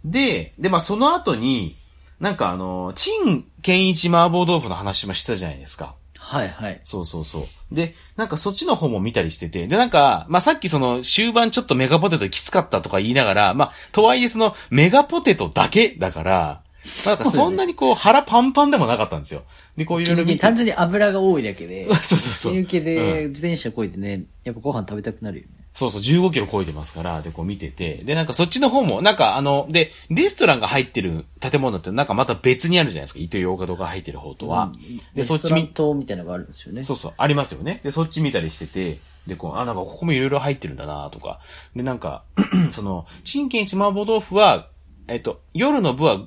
で、で、まあその後に、なんかあの、陳健一麻婆豆腐の話もしたじゃないですか。はいはい。そうそうそう。で、なんかそっちの方も見たりしてて、で、なんか、まあさっきその終盤ちょっとメガポテトきつかったとか言いながら、まあ、とはいえそのメガポテトだけだから、まあなんかそんなにこう腹パンパンでもなかったんですよ。で、こういろいろ。単純に油が多いだけで、そうそうそう。抜けでうん自転車こいでね、やっぱご飯食べたくなるよね。そうそう、15キロ超えてますから、で、こう見てて、で、なんかそっちの方も、なんかあの、で、レストランが入ってる建物ってなんかまた別にあるじゃないですか、糸洋華堂が入ってる方とは。で、レストランそっち見、島みたいなのがあるんですよね。そうそう、ありますよね。で、そっち見たりしてて、で、こう、あ、なんかここもいろいろ入ってるんだなとか。で、なんか、その、陳建一麻婆豆腐は、えっと、夜の部は、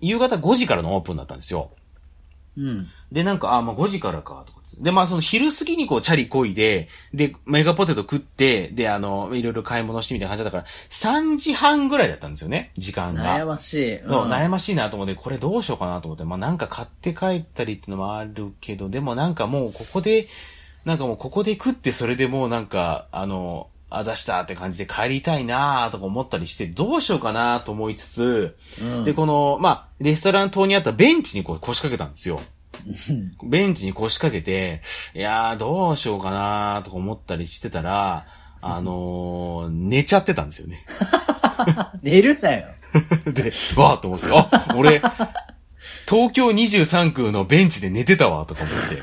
夕方5時からのオープンだったんですよ。うん。で、なんか、あ、まあ5時からか、とか。で、まあその昼過ぎにこう、チャリこいで、で、メガポテト食って、で、あの、いろいろ買い物してみたいな感じだったから、3時半ぐらいだったんですよね、時間が。悩ましい。うん悩ましいなと思って、これどうしようかなと思って、まあなんか買って帰ったりってのもあるけど、でもなんかもうここで、なんかもうここで食ってそれでもうなんか、あの、あざしたって感じで帰りたいなとか思ったりして、どうしようかなと思いつつ、うんで、この、まあ、レストラン島にあったベンチにこう腰掛けたんですよ。ベンチに腰掛けて、いやーどうしようかなとか思ったりしてたら、あのー寝ちゃってたんですよね。寝るなよ。で、わーと思って、あ、俺、東京23区のベンチで寝てたわ、とか思って。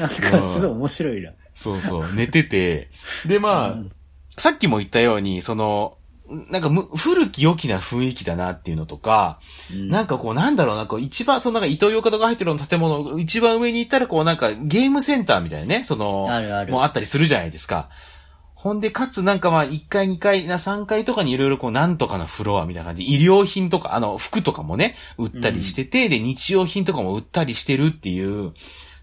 なんかすごい面白いな。そうそう、寝てて。で、まあ、さっきも言ったように、その、なんかむ、古き良きな雰囲気だなっていうのとか、なんかこう、なんだろうな、こう、一番、そのなんか、伊東洋華堂が入ってる建物、一番上に行ったら、こう、なんか、ゲームセンターみたいなね、その、あるある。もうあったりするじゃないですか。ほんで、かつなんかまあ、1階、2階、な3階とかにいろいろこう、なんとかのフロアみたいな感じ、医療品とか、あの、服とかもね、売ったりしてて、で、日用品とかも売ったりしてるっていう、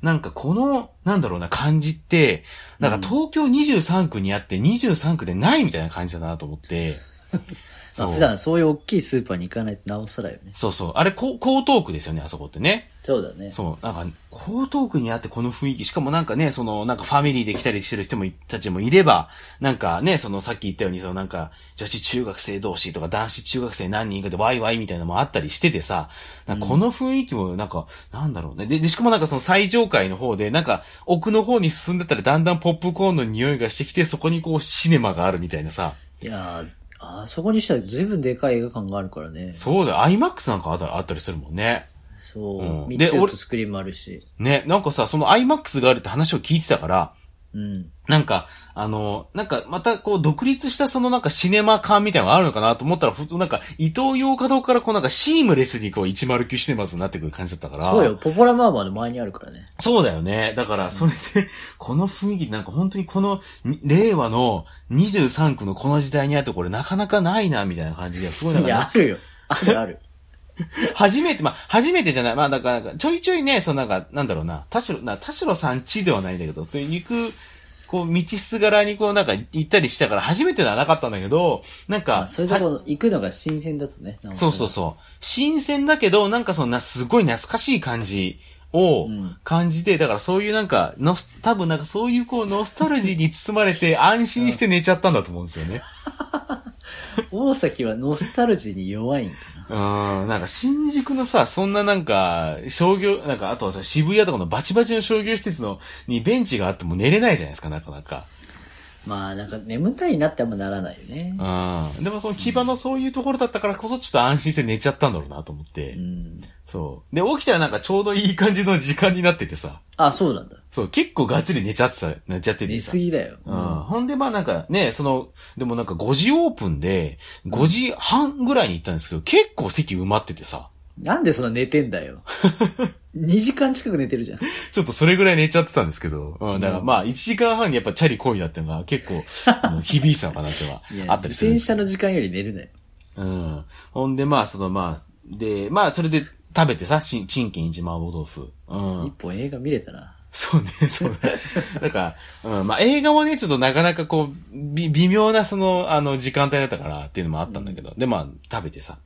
なんかこの、なんだろうな、感じって、なんか東京23区にあって23区でないみたいな感じだなと思って。まあ普段そういう大きいスーパーに行かないとなおさらよね。そうそう。あれ、こう江東区ですよね、あそこってね。そうだね。そう。なんか、江東区にあってこの雰囲気、しかもなんかね、その、なんかファミリーで来たりしてる人もい、たちもいれば、なんかね、そのさっき言ったように、そのなんか、女子中学生同士とか男子中学生何人かでワイワイみたいなのもあったりしててさ、この雰囲気もなんか、なんだろうね。で、で、しかもなんかその最上階の方で、なんか奥の方に進んでたらだんだんポップコーンの匂いがしてきて、そこにこうシネマがあるみたいなさ。いやーあそこにしたら随分でかい映画館があるからね。そうだよ、IMAX なんかあったあったりするもんね。そうう。んで俺とスクリーンもあるし。ね、なんかさ、その IMAX があるって話を聞いてたから、うん。なんか、あの、なんか、また、こう、独立したそのなんかシネマ館みたいなのがあるのかなと思ったら、ふとなんか、伊東洋華堂からこうなんかシームレスにこう、109シネマズになってくる感じだったから。そうよ。。ポポラマーマーの前にあるからね。そうだよね。だから、それで、この雰囲気、なんか本当にこの、に令和の23区のこの時代にあって、これなかなかないな、みたいな感じで、すごいなんいや、かあるよ。あるある。初めて、まあ、初めてじゃない。まあ、だから、なんかちょいちょいね、そのなんか、なんだろうな、田代、な、田代さんちではないんだけど、そういう行く、こう、道すがらにこう、なんか行ったりしたから、初めてではなかったんだけど、なんか、まあ、そういうとこ行くのが新鮮だとね。そうそうそう。新鮮だけど、なんかそんな、すごい懐かしい感じをん感じて、だからそういうなんか、のす、多分なんかそういうこう、ノスタルジーに包まれて安心して寝ちゃったんだと思うんですよね。大崎はノスタルジーに弱いんかなうん、なんか新宿のさ、そんななんか、商業、なんかあとはさ、渋谷とかのバチバチの商業施設の、にベンチがあっても寝れないじゃないですか、なかなか。な。まあ、なんか眠たいなってあんまならないよね。うん。でもその木場のそういうところだったからこそちょっと安心して寝ちゃったんだろうなと思って。うん。そう。で、起きたらなんかちょうどいい感じの時間になっててさ。あ、そうなんだ。そう、結構がっつり寝ちゃってた、寝ちゃってて寝さすぎだよ。うん。ほんで、まあなんかね、その、でもなんか5時オープンで、5時半ぐらいに行ったんですけど、結構席埋まっててさ、なんでそんな寝てんだよ。2時間近く寝てるじゃん。ちょっとそれぐらい寝ちゃってたんですけど、うん、だからまあ1時間半にやっぱチャリこいだってのが結構、あの響いてたのかなってはあったり自するすけど。転車の時間より寝るなよ。うん。ほんでまあ、そのまあ、で、まあそれで食べてさ、しチンキン一麻婆豆腐。うん一。本映画見れたな。そうね、そうね。だから、うん、まあ映画はね、ちょっとなかなかこう、び微妙なその、あの、時間帯だったからっていうのもあったんだけど、で、まあ食べてさ、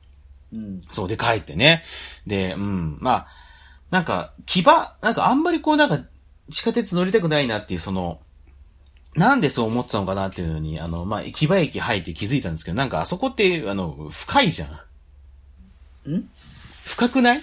うん。そうで帰ってね。で、うん、まあ、なんか、牙、なんかあんまりこうなんか、地下鉄乗りたくないなっていうその、なんでそう思ってたのかなっていうのに、あの、まあ、木場駅入って気づいたんですけど、なんかあそこって、あの、深いじゃん。ん？深くない？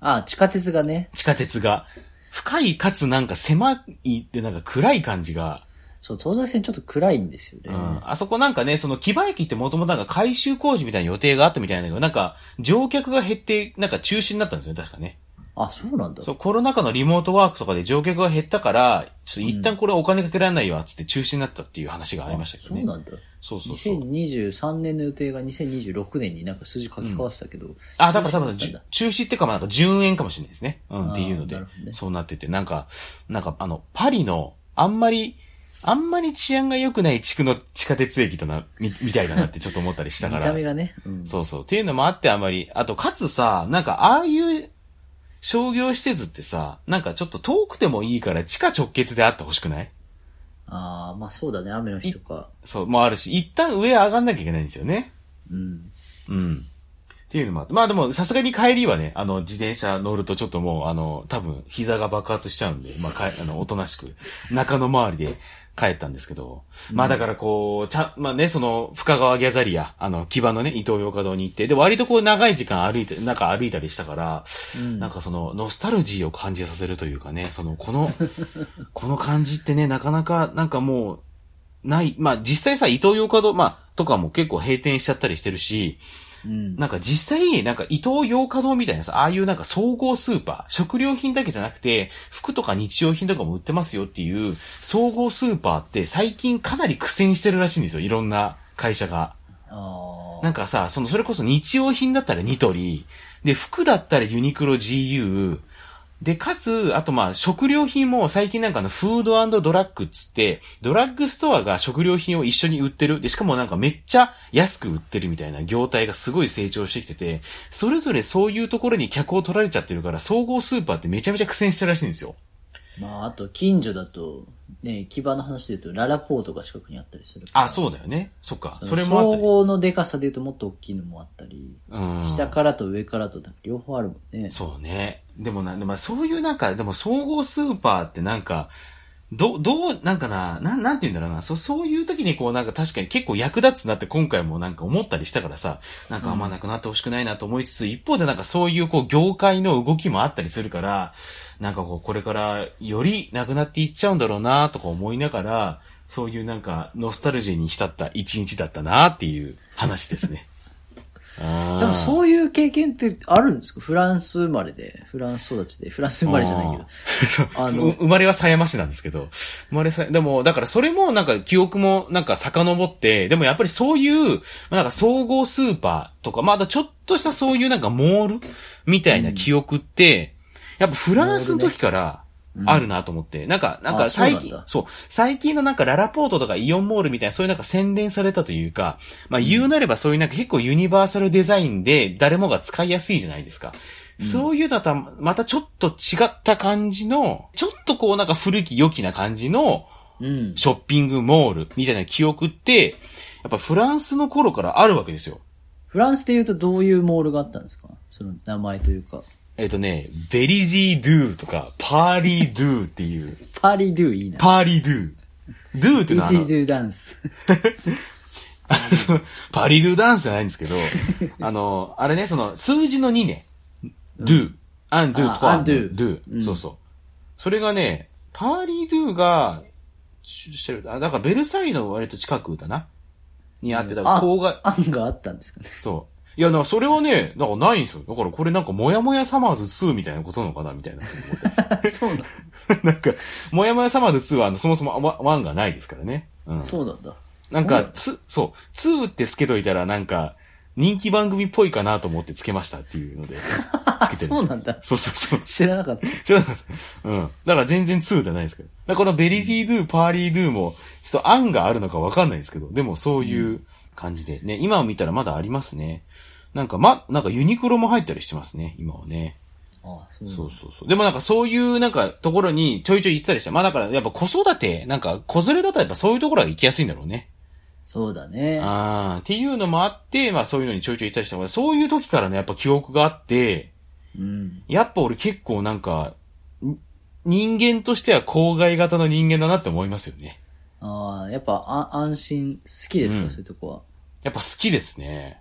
あ、地下鉄がね。地下鉄が。深いかつなんか狭いってなんか暗い感じが、そう、東西線ちょっと暗いんですよね。うん。あそこなんかね、その木場駅ってもともとなんか改修工事みたいな予定があったみたいなんだけど、なんか乗客が減って、なんか中止になったんですよね、確かね。あ、そうなんだ。そう、コロナ禍のリモートワークとかで乗客が減ったから、ちょっと一旦これお金かけられないわ、つって中止になったっていう話がありましたけどね。そうなんだ。そうそうそう。2023年の予定が2026年になんか数字書き換わってたけど。あ、だから多分、中止ってか、まあなんか順延かもしれないですね。うん、っていうのでねそうなってて、なんか、なんかあの、パリの、あんまり、あんまり治安が良くない地区の地下鉄駅だな、み、みたいだなってちょっと思ったりしたから見た。目がね。うん。そうそう。っていうのもあってあまり、あと、かつさ、なんか、ああいう商業施設ってさ、なんかちょっと遠くてもいいから地下直結であってほしくない？ああ、まあそうだね、雨の日とか。そう、もあるし、一旦上上がんなきゃいけないんですよね。うん。うん。っていうのもあって。まあでも、さすがに帰りはね、あの、自転車乗るとちょっともう、あの、多分、膝が爆発しちゃうんで、まあ、かえ、あの、おとなしく、中野周りで帰ったんですけど、まあだからこう、ちゃ、まあね、その、深川ギャザリア、あの、木場のね、伊東洋華堂に行って、で、割とこう、長い時間歩いて、なんか歩いたりしたから、うん。なんかその、ノスタルジーを感じさせるというかね、その、この、この感じってね、なかなか、なんかもう、ない、まあ実際さ、伊東洋華堂、まあ、とかも結構閉店しちゃったりしてるし、うん。なんか実際、なんか伊東洋華堂みたいなさ、ああいうなんか総合スーパー、食料品だけじゃなくて、服とか日用品とかも売ってますよっていう、総合スーパーって最近かなり苦戦してるらしいんですよ、いろんな会社が。あなんかさ、その、それこそ日用品だったらニトリ、で、服だったらユニクロ GU、で、かつ、あとまあ、食料品も最近なんかの、フードドラッグっつって、ドラッグストアが食料品を一緒に売ってる。で、しかもなんかめっちゃ安く売ってるみたいな業態がすごい成長してきてて、それぞれそういうところに客を取られちゃってるから、総合スーパーってめちゃめちゃ苦戦してるらしいんですよ。あ。まあ、あと、近所だと、ね、木場の話で言うと、ララポートが近くにあったりするから。あ、そうだよね。そっか。そそれもあったり。総合のデカさで言うともっと大きいのもあったり、うん。下からと上からと両方あるもんね。そうね。でもな、でもそういうなんか、でも総合スーパーってなんか、ど、どう、なんかな、なん、なんて言うんだろうな、そ、そういう時にこうなんか確かに結構役立つなって今回もなんか思ったりしたからさ、なんかあんまなくなってほしくないなと思いつつ、一方でなんかそういうこう業界の動きもあったりするから、なんかこうこれからよりなくなっていっちゃうんだろうなとか思いながら、そういうなんかノスタルジーに浸った一日だったなっていう話ですね。でもそういう経験ってあるんですか？フランス生まれで、フランス育ちで、フランス生まれじゃないけど。あの う。生まれは狭山市なんですけど、生まれさ、でも、だからそれもなんか記憶もなんか遡って、でもやっぱりそういう、なんか総合スーパーとか、まだちょっとしたそういうなんかモールみたいな記憶って、やっぱフランスの時からあるなと思って、なんか、なんかなんだ最近、そう、最近のなんかララポートとかイオンモールみたいなそういうなんか洗練されたというか、まあ言うなればそういうなんか結構ユニバーサルデザインで誰もが使いやすいじゃないですか。そういうのとはまたちょっと違った感じの、ちょっとこうなんか古き良きな感じのうん。ショッピングモールみたいな記憶って、やっぱフランスの頃からあるわけですよ。フランスで言うとどういうモールがあったんですか？その名前というか。えっ、とね、ベリジードゥとか、パーリードゥっていう、パーリードゥいいな。パーリードゥ。ドゥっていうのはあドゥダンス。あのパリドゥダンスじゃないんですけど、あの、あれね、その、数字の2ね。do, and do あとは、and do do、うんそうそう。それがね、パーリードゥが、ししてる、あ、だからベルサイユの割と近くだな。にあってた、あ郊外、案があったんですかね。そう。いや、だからそれはね、だからないんですよ。だからこれなんか、もやもやサマーズ2みたいなことなのかなみたいな。そうだ。なんか、モヤモヤさまぁ〜ず2はあのそもそも1がないですからね。うん。そうなんだ。なんか、つ、そう、2ってつけといたらなんか、人気番組っぽいかなと思ってつけましたっていうので、つけてるそうなんだそうそうそう。知らなかった。知らなかった。うん。だから全然2じゃないですけど。だからこのベリジードゥ、パーリードゥも、ちょっと案があるのかわかんないですけど、でもそういう感じで。ね、今を見たらまだありますね。なんか、ま、なんかユニクロも入ったりしてますね、今はね。あそうそうそうそう。でもなんかそういうなんかところにちょいちょい行ってたりして、まあだからやっぱ子育て、なんか子連れだったらやっぱそういうところが行きやすいんだろうね。そうだね。ああ、っていうのもあって、まあそういうのにちょいちょい行ったりしたそういう時からね、やっぱ記憶があって、うん。やっぱ俺結構なんか、ん人間としては郊外型の人間だなって思いますよね。ああ、やっぱあ安心、好きですか、うんそういうとこは？やっぱ好きですね。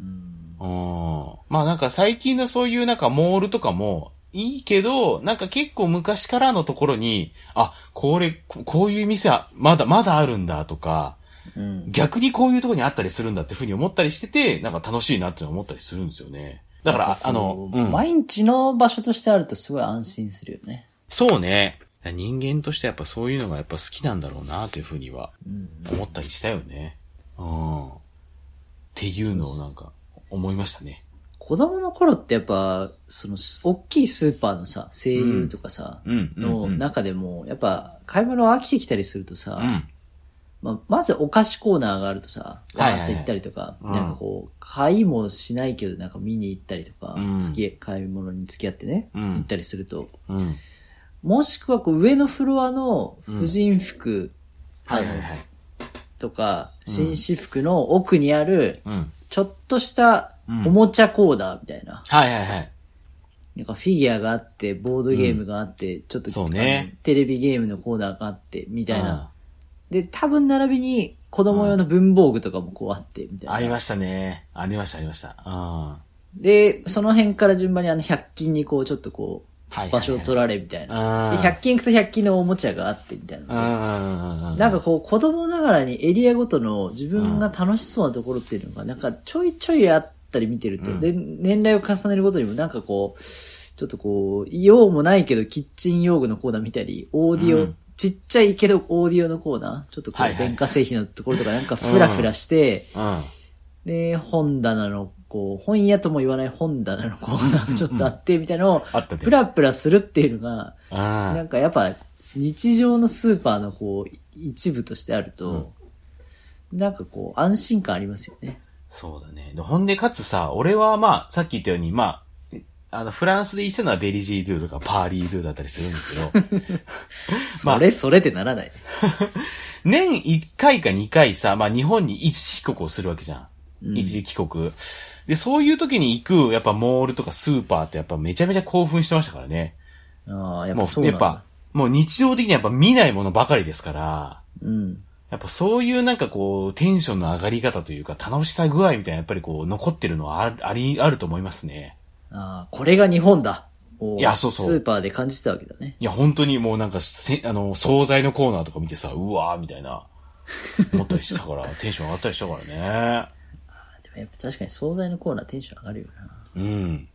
うん。うん。まあなんか最近のそういうなんかモールとかもいいけど、なんか結構昔からのところに、あ、これ、ここういう店はまだ、まだあるんだとか、うん。逆にこういうところにあったりするんだってふうに思ったりしてて、なんか楽しいなって思ったりするんですよね。だから、ああの、うん。毎日の場所としてあるとすごい安心するよね。そうね。人間としてやっぱそういうのがやっぱ好きなんだろうなというふうには思ったりしたよね。うん。っていうのをなんか思いましたね。子供の頃ってやっぱ、その、す大きいスーパーのさ、声優とかさ、うん。の中でも、やっぱ、買い物飽きてきたりするとさ、うん。まあ、まずお菓子コーナーがあるとさ、はいはいはい。わーって行ったりとか、うん。なんかこう、買いもしないけど、なんか見に行ったりとか、うん。付き買い物に付き合ってね、うん。行ったりすると、うん。もしくはこう上のフロアの婦人服はいはいはい。とか、紳士服の奥にある、うん。ちょっとしたおもちゃコーナーみたいな。はいはいはい。なんかフィギュアがあって、ボードゲームがあって、ちょっとそうねあのテレビゲームのコーナーがあって、みたいな。で、多分並びに子供用の文房具とかもこうあって、みたいな。ありましたね。ありましたありました。うん。で、その辺から順番にあの100均にこうちょっとこう、場所を取られみたいな。うんで、100均行くと100均のおもちゃがあってみたいうんな。なんかこう子供ながらにエリアごとの自分が楽しそうなところっていうのがなんかちょいちょいあっったり見てると、うん。で、年代を重ねるごとにもなんかこう、ちょっとこう、用もないけどキッチン用具のコーナー見たり、オーディオ、うん。ちっちゃいけどオーディオのコーナーちょっとこう、電化製品のところとかなんかフラフラして、うん。で、本棚の、こう、本屋とも言わない本棚のコーナーがちょっとあって、みたいなのをプラプラするっていうのが、あなんかやっぱ、日常のスーパーのこう、一部としてあると、なんかこう、安心感ありますよね。そうだね。でほんで、かつさ、俺はまあ、さっき言ったように、まあ、あの、フランスで言ってたのはベリジードゥとかパーリードゥだったりするんですけど、ま あそれ、それってならない。年1回か2回さ、まあ日本に一時帰国をするわけじゃん。一時帰国。で、そういう時に行く、やっぱモールとかスーパーってやっぱめちゃめちゃ興奮してましたからね。ああ、やっぱそう。やっぱ、もう日常的にやっぱ見ないものばかりですから、うん。やっぱそういうなんかこう、テンションの上がり方というか、楽しさ具合みたいなやっぱりこう、残ってるのはあり、あると思いますね。ああ、これが日本だ。こいやそうそうスーパーで感じてたわけだね。いや、本当にもうなんかせ、あの、惣菜のコーナーとか見てさ、うわーみたいな、思ったりしたから、テンション上がったりしたからね。やっぱ確かに惣菜のコーナーテンション上がるよな。うん。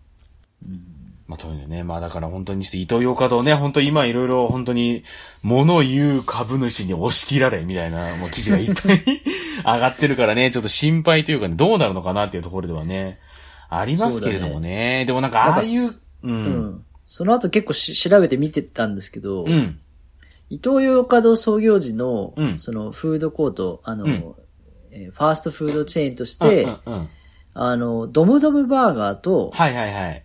まあ、というのね。まあ、だから本当にして、伊藤洋華堂ね、本当に今いろいろ本当に、物言う株主に押し切られ、みたいな、もう記事がいっぱい上がってるからね、ちょっと心配というかね、どうなるのかなっていうところではね、ありますけれどもね。でもなんか、ああいう、う。うんん。その後結構し調べて見てたんですけど、うん。伊東洋華堂創業時の、うんそのフードコート、あの、うんえーファーストフードチェーンとしうんて、うんうん。あの、ドムドムバーガーと、はいはいはい。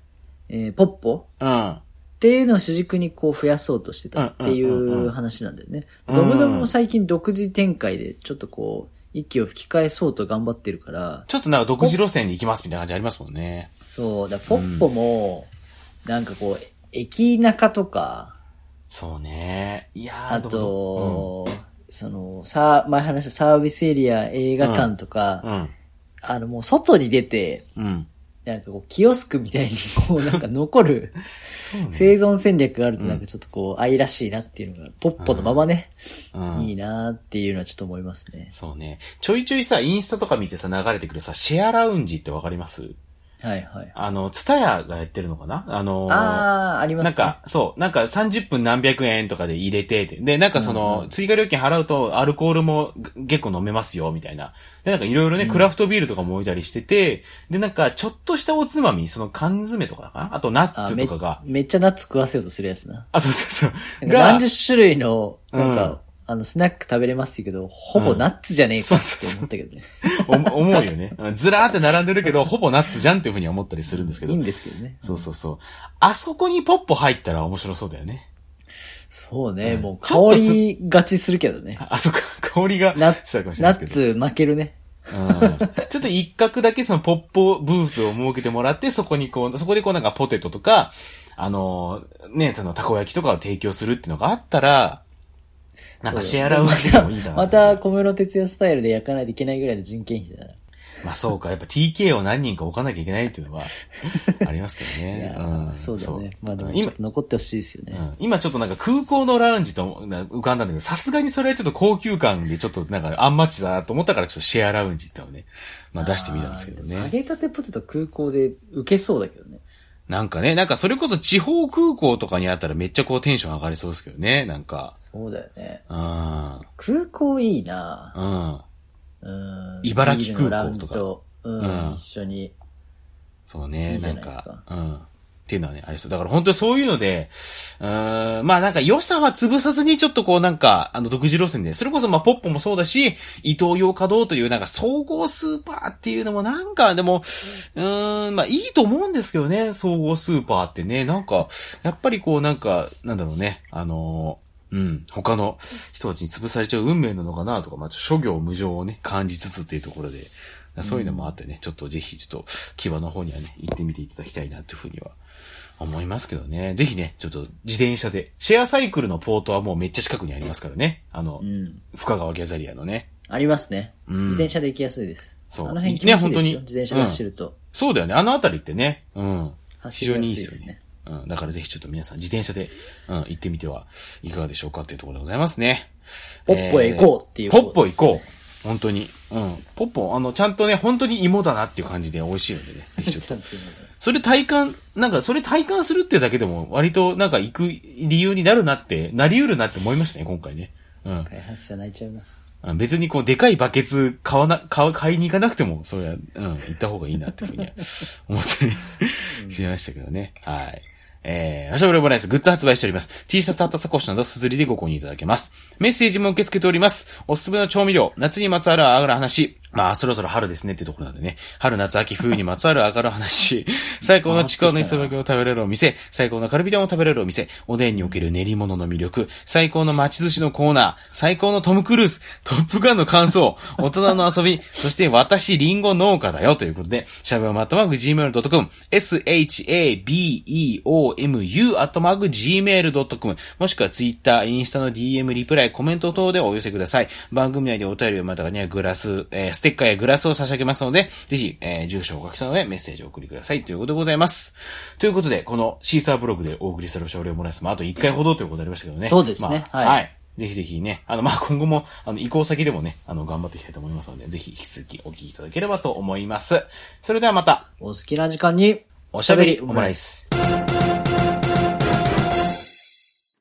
えーポッポうん。っていうのを主軸にこう増やそうとしてたっていうんうんうんううん話なんだよね。うんドムドムも最近独自展開でちょっとこう、息を吹き返そうと頑張ってるから、ちょっとなんか独自路線に行きますみたいな感じありますもんね。そう、だポッポも、なんかこう、駅中とか、そうね。いやーあでもと、その、さ、前話したサービスエリア映画館とか、うん。あのもう外に出て、うん。なんかこう、キオスクみたいにこう、なんか残るね。生存戦略があるとなんかちょっとこう、愛らしいなっていうのが、ポッポのままね、うんいいなっていうのはちょっと思いますね。そうね。ちょいちょいさ、インスタとか見てさ、流れてくるさ、シェアラウンジってわかります？はいはい。あの、ツタヤがやってるのかな？あのーあー、ありますね。なんか、そう、なんか30分何百円とかで入れてて、で、なんかその、うんうん追加料金払うとアルコールもぐ結構飲めますよ、みたいな。で、なんかいろいろね、クラフトビールとかも置いたりしてて、で、なんかちょっとしたおつまみ、その缶詰とかかなあとナッあめツとかが、めっちゃナッツ食わせようとするやつな。あ、そうそうそう。何十種類の、なんか、うんあの、スナック食べれますって言うけど、ほぼナッツじゃねえかって思ったけどね。お 思うよね。ずらーって並んでるけど、ほぼナッツじゃんっていうふうには思ったりするんですけどいいん。ですけどね。そうそうそう。あそこにポッポ入ったら面白そうだよね。そうね、うんもう香りがちするけどね。あ、そっか、香りが。ナッツ負けるね。うんちょっと一角だけそのポッポブースを設けてもらって、そこにこう、そこでこうなんかポテトとか、あのーね、そのたこ焼きとかを提供するっていうのがあったら、なんかシェアラウンジでもいいかな。また、小室哲也スタイルで焼かないといけないぐらいの人件費だな。まあそうか、やっぱ TK を何人か置かなきゃいけないっていうのは、ありますけどいね。やうんーそうだね。まあでも、今残ってほしいですよね。うん今ちょっとなんか空港のラウンジとな浮かんだんだけど、さすがにそれはちょっと高級感でちょっとなんかアンマッチだなと思ったからちょっとシェアラウンジってのをね、まあ出してみたんですけどあーでも揚ね。げたてポテト空港で受けそうだけどね。なんかね、なんかそれこそ地方空港とかにあったらめっちゃこうテンション上がりそうですけどね、なんか。そうだよね。うん。空港いいなうん。うん。茨城空港とかと、うん、うん一緒に。そうね、いいじなんか、うん。っていうのはね、ありそう。だから本当にそういうので、うーん、まあなんか良さは潰さずにちょっとこうなんか、あの独自路線で、それこそまあポッポもそうだし、伊東洋華堂というなんか総合スーパーっていうのもなんかでも、うーん、まあいいと思うんですけどね、総合スーパーってね、なんか、やっぱりこうなんか、なんだろうね、あのーうん。他の人たちに潰されちゃう運命なのかなとか、まあ、諸行無常をね、感じつつっていうところで、そういうのもあってね、ちょっとぜひ、ちょっと、木場の方にはね、行ってみていただきたいなというふうには思いますけどね。ぜひね、ちょっと自転車で、シェアサイクルのポートはもうめっちゃ近くにありますからね。あの、うん。深川ギャザリアのね。ありますね。うん自転車で行きやすいです。そうあの辺気持ちいいですよ。ね本当に自転車で走ると。そうだよね。あのあたりってね、うん。非常走りやすいでにいいですすよねね。うん。だからぜひちょっと皆さん自転車で、うん、行ってみてはいかがでしょうかっていうところでございますね。ポッポへ行こうっていうえーポッポ行こう。本当に。うん。ポッポ、あの、ちゃんとね、本当に芋だなっていう感じで美味しいので ね。それ体感、なんかそれ体感するっていうだけでも割となんか行く理由になるなって、なり得るなって思いましたね、今回ね。うん。開発者泣いちゃうな。あ別にこう、でかいバケツ買わな、買わ、買いに行かなくても、それは、うん、行った方がいいなっていうふうには思ったり しましたけどね。はい。えー、アシャブレボライスグッズ発売しております。T シャツ、ハットサコッシュなど、すずりでご購入いただけます。メッセージも受け付けております。おすすめの調味料、夏にまつわるあがる話。まあ、そろそろ春ですねってところなんでね。春、夏、秋、冬にまつわるあがる話。最高のちくわの磯巻きを食べれるお店。最高のカルビ丼を食べれるお店。おでんにおける練り物の魅力。最高の町寿司のコーナー。最高のトム・クルーズ。トップガンの感想。大人の遊び。そして私、リンゴ農家だよ。ということで、シャベオマットマーク Gmail.com。shabeomu アットマーク Gmail.com。もしくは Twitter、インスタの DM、リプライ、コメント等でお寄せください。番組内でお便りをまたはにはグラス、えーステッカーやグラスを差し上げますので、ぜひ、えー住所をお書きしたのでメッセージをお送りください。ということでございます。ということで、このシーサーブログでお送りする少量もらいます。まあ、あと1回ほどということになりましたけどね。そうですねまあはいはい。ぜひぜひね、あの、まあ、今後も、あの、移行先でもね、あの、頑張っていきたいと思いますので、ぜひ引き続きお聞きいただければと思います。それではまた、お好きな時間に、おしゃべりオムライス。